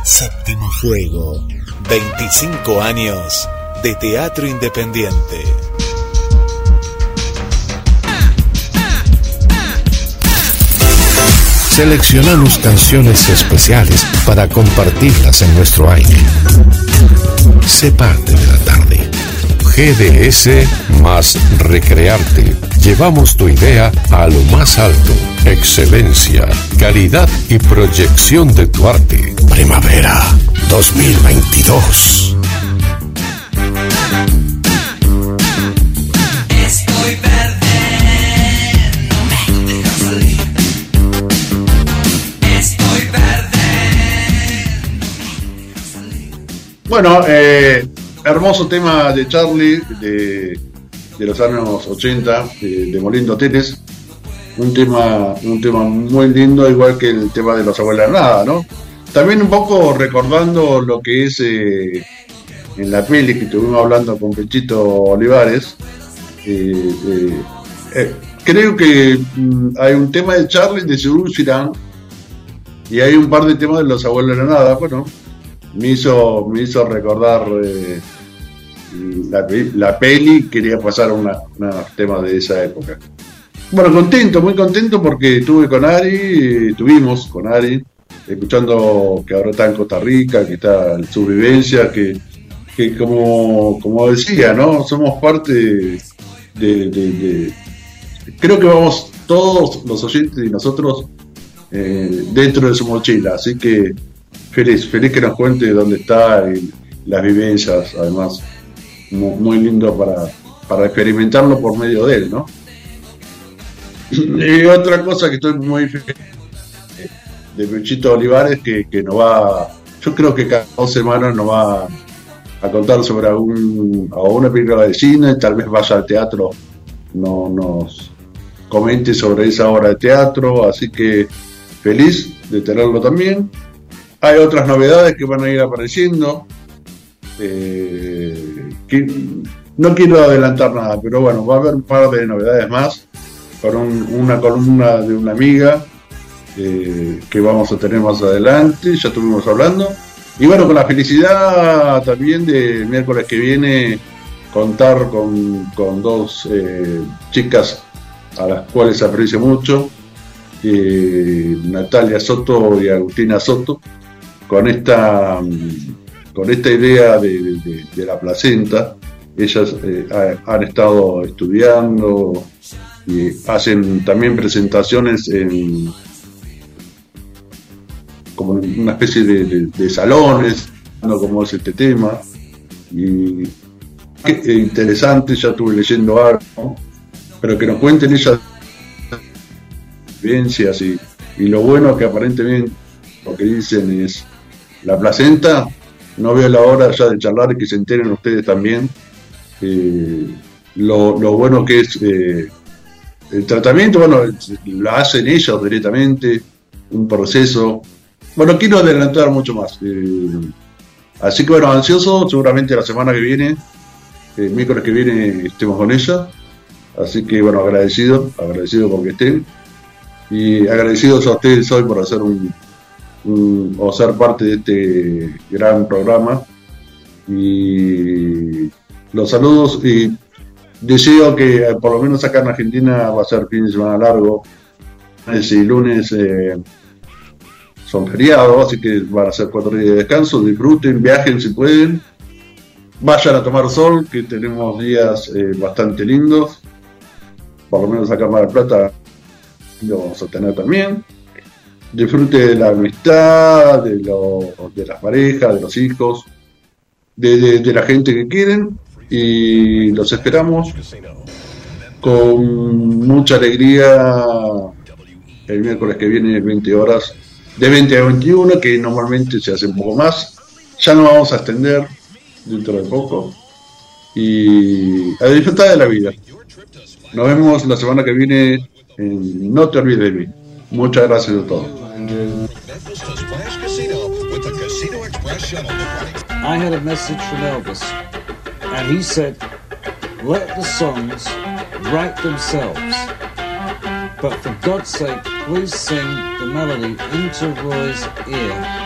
S9: Séptimo Fuego. 25 años de teatro independiente.
S1: Seleccionamos canciones especiales para compartirlas en nuestro aire. Sé parte de la tarde. GDS más Recrearte. Llevamos tu idea a lo más alto. Excelencia, calidad y proyección de tu arte. Primavera 2022.
S5: Estoy verde, no me dejas salir. Estoy verde.
S3: Bueno, eh, hermoso tema de Charlie de, de los años 80, de, de Molindo Tetes. Un tema, un tema muy lindo, igual que el tema de los abuelos nada, ¿no? También un poco recordando lo que es eh, en la peli que estuvimos hablando con Pechito Olivares. eh, eh, creo que mm, hay un tema de Charlie de Surusirán y hay un par de temas de los abuelos de la nada. Bueno, me hizo, me hizo recordar la, pe- la peli, quería pasar unos temas de esa época. Bueno, contento, muy contento porque estuve con Ari, estuvimos con Ari, escuchando que ahora está en Costa Rica, que está en su vivencia, que, que como, como decía, ¿no? Somos parte de- Creo que vamos todos los oyentes y nosotros eh, dentro de su mochila, así que feliz, feliz que nos cuente dónde está y las vivencias, además, mu- muy, lindo para, para experimentarlo por medio de él, ¿no? Y otra cosa que estoy muy feliz de Pechito Olivares que, que nos va, yo creo que cada dos semanas nos va a contar sobre algún, a una película de cine, tal vez vaya al teatro, no, nos comente sobre esa obra de teatro, así que feliz de tenerlo también. Hay otras novedades que van a ir apareciendo. eh, que no quiero adelantar nada, pero bueno, va a haber un par de novedades más con un- una columna de una amiga eh, que vamos a tener más adelante, ya estuvimos hablando. Y bueno, con la felicidad también de miércoles que viene contar con, con dos eh, chicas a las cuales aprecio mucho, eh, Natalia Soto y Agustina Soto, con esta, mm, con esta idea de, la placenta. Ellas eh, ha- han estado estudiando y hacen también presentaciones en como una especie de, salones, ¿no? como es este tema. Y interesante, ya estuve leyendo algo, pero que nos cuenten ellas vivencias y, y lo bueno que aparentemente lo que dicen es la placenta, no veo la hora ya de charlar y que se enteren ustedes también eh, lo, lo bueno que es eh, el tratamiento, bueno, lo hacen ellos directamente, un proceso. Bueno, quiero adelantar mucho más. eh, así que bueno, ansioso, seguramente la semana que viene, el miércoles que viene estemos con ella. Así que bueno, agradecido, agradecido porque estén. Y agradecidos a ustedes hoy por hacer un, un- o ser parte de este gran programa. Y los saludos y deseo que eh, por lo menos acá en Argentina va a ser fin de semana largo. Y lunes eh, son feriados, así que van a ser cuatro días de descanso. Disfruten, viajen si pueden. Vayan a tomar sol, que tenemos días eh, bastante lindos. Por lo menos acá en Mar del Plata lo vamos a tener también. Disfrute de la amistad, de, lo- de las parejas, de los hijos, de, la gente que quieren. Y los esperamos con mucha alegría el miércoles que viene, 20 horas, de 20 a 21, que normalmente se hace un poco más. Ya nos vamos a extender dentro de poco. Y a disfrutar de la vida. Nos vemos la semana que viene en No te olvides de mí. Muchas gracias a todos.
S10: I had a message from Elvis, and he said, Let the songs write themselves. But for God's sake, please sing the melody into Roy's ear.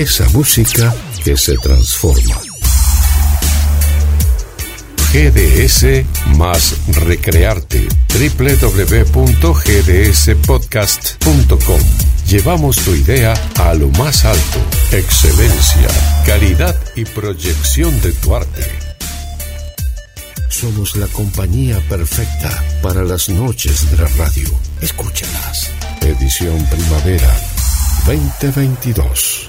S1: Esa música que se transforma. GDS más recrearte. www.gdspodcast.com. Llevamos tu idea a lo más alto. Excelencia, calidad y proyección de tu arte. Somos la compañía perfecta para las noches de la radio. Escúchalas. Edición Primavera 2022.